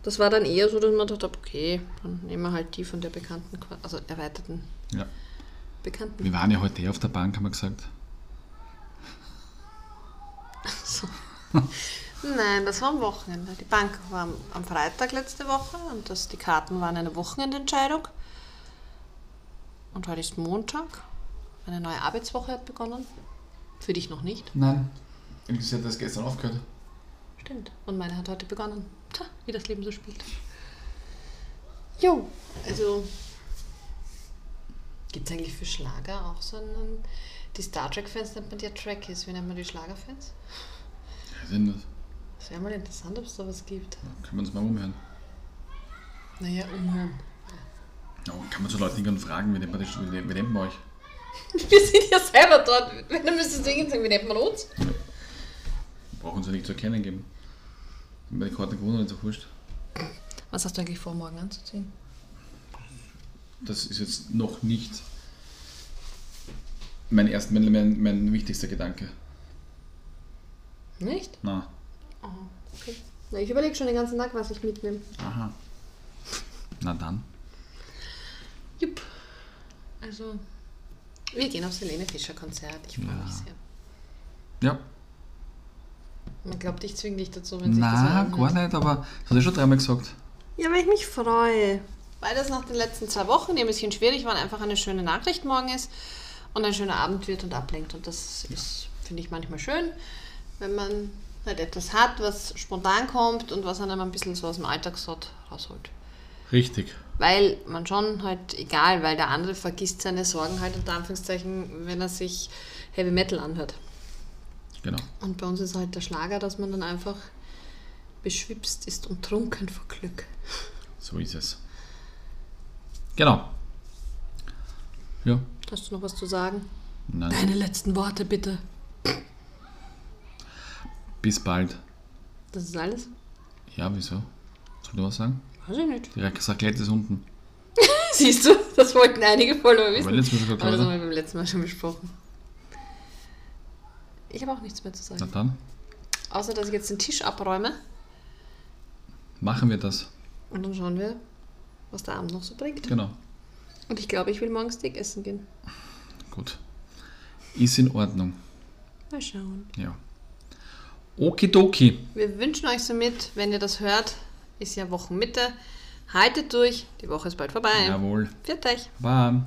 S1: Das war dann eher so, dass man dachte, okay, dann nehmen wir halt die von der bekannten, also erweiterten
S2: ja.
S1: Bekannten.
S2: Wir waren ja heute eh auf der Bank, haben wir gesagt.
S1: So. Nein, das war am Wochenende. Die Bank war am Freitag letzte Woche und das, die Karten waren eine Wochenendentscheidung. Und heute ist Montag. Eine neue Arbeitswoche hat begonnen. Für dich noch nicht?
S2: Nein. Ich hat das gestern aufgehört.
S1: Stimmt. Und meine hat heute begonnen. Tja, wie das Leben so spielt. Jo, also gibt es eigentlich für Schlager auch so einen. Die Star Trek-Fans nennt man ja Trekkies. Wie nennt man die Schlagerfans?
S2: Ja, sind das?
S1: Das wäre mal interessant, ob es da was gibt.
S2: Ja, können wir uns mal umhören.
S1: Naja, umhören.
S2: Ja, kann man so Leute nicht fragen, wie nennt man, das, wie, nennt man euch?
S1: Wir sind ja selber dort. Wenn du müsstest du sagen, wie nennt man uns?
S2: Ja. Brauchen uns ja nicht zu erkennen geben. Wenn wir die Karte gewonnen ist auch wurscht.
S1: Was hast du eigentlich vor, morgen anzuziehen?
S2: Das ist jetzt noch nicht mein, erst, mein, mein, mein wichtigster Gedanke.
S1: Nicht?
S2: Na.
S1: Oh, okay. Na, ich überlege schon den ganzen Tag, was ich mitnehme.
S2: Aha. Na dann.
S1: Jupp. Also, wir gehen aufs Helene Fischer Konzert. Ich freue
S2: Ja.
S1: mich sehr.
S2: Ja.
S1: Man glaubt, ich zwinge dich dazu, wenn sich das
S2: Na,
S1: anhört.
S2: gar nicht, aber das habe ich schon dreimal gesagt.
S1: Ja, weil ich mich freue. Weil das nach den letzten zwei Wochen, die ein bisschen schwierig waren, einfach eine schöne Nachricht morgen ist und ein schöner Abend wird und ablenkt. Und das ist, finde ich, manchmal schön, wenn man halt etwas hat, was spontan kommt und was einem ein bisschen so aus dem Alltagssort rausholt.
S2: Richtig.
S1: Weil man schon halt, egal, weil der andere vergisst seine Sorgen halt unter Anführungszeichen, wenn er sich Heavy Metal anhört.
S2: Genau.
S1: Und bei uns ist halt der Schlager, dass man dann einfach beschwipst ist und trunken vor Glück.
S2: So ist es. Genau. Ja.
S1: Hast du noch was zu sagen?
S2: Nein.
S1: Deine letzten Worte bitte.
S2: Bis bald.
S1: Das ist alles?
S2: Ja, wieso? Soll ich was sagen?
S1: Weiß ich nicht.
S2: Die Raclette ist unten.
S1: Siehst du, das wollten einige Follower wissen.
S2: Aber letztes Mal schon
S1: Aber das haben wir beim letzten Mal schon besprochen. Ich habe auch nichts mehr zu
S2: Na
S1: sagen.
S2: dann,
S1: Außer, dass ich jetzt den Tisch abräume
S2: machen wir das.
S1: und dann schauen wir, was der Abend noch so bringt.
S2: Genau.
S1: Und ich glaube, ich will morgen Steak essen gehen.
S2: Gut. Ist in Ordnung.
S1: Mal schauen.
S2: Ja. Okidoki.
S1: Wir wünschen euch somit, wenn ihr das hört, ist ja Wochenmitte. Haltet durch, die Woche ist bald vorbei.
S2: Jawohl.
S1: Viert euch.
S2: Warm.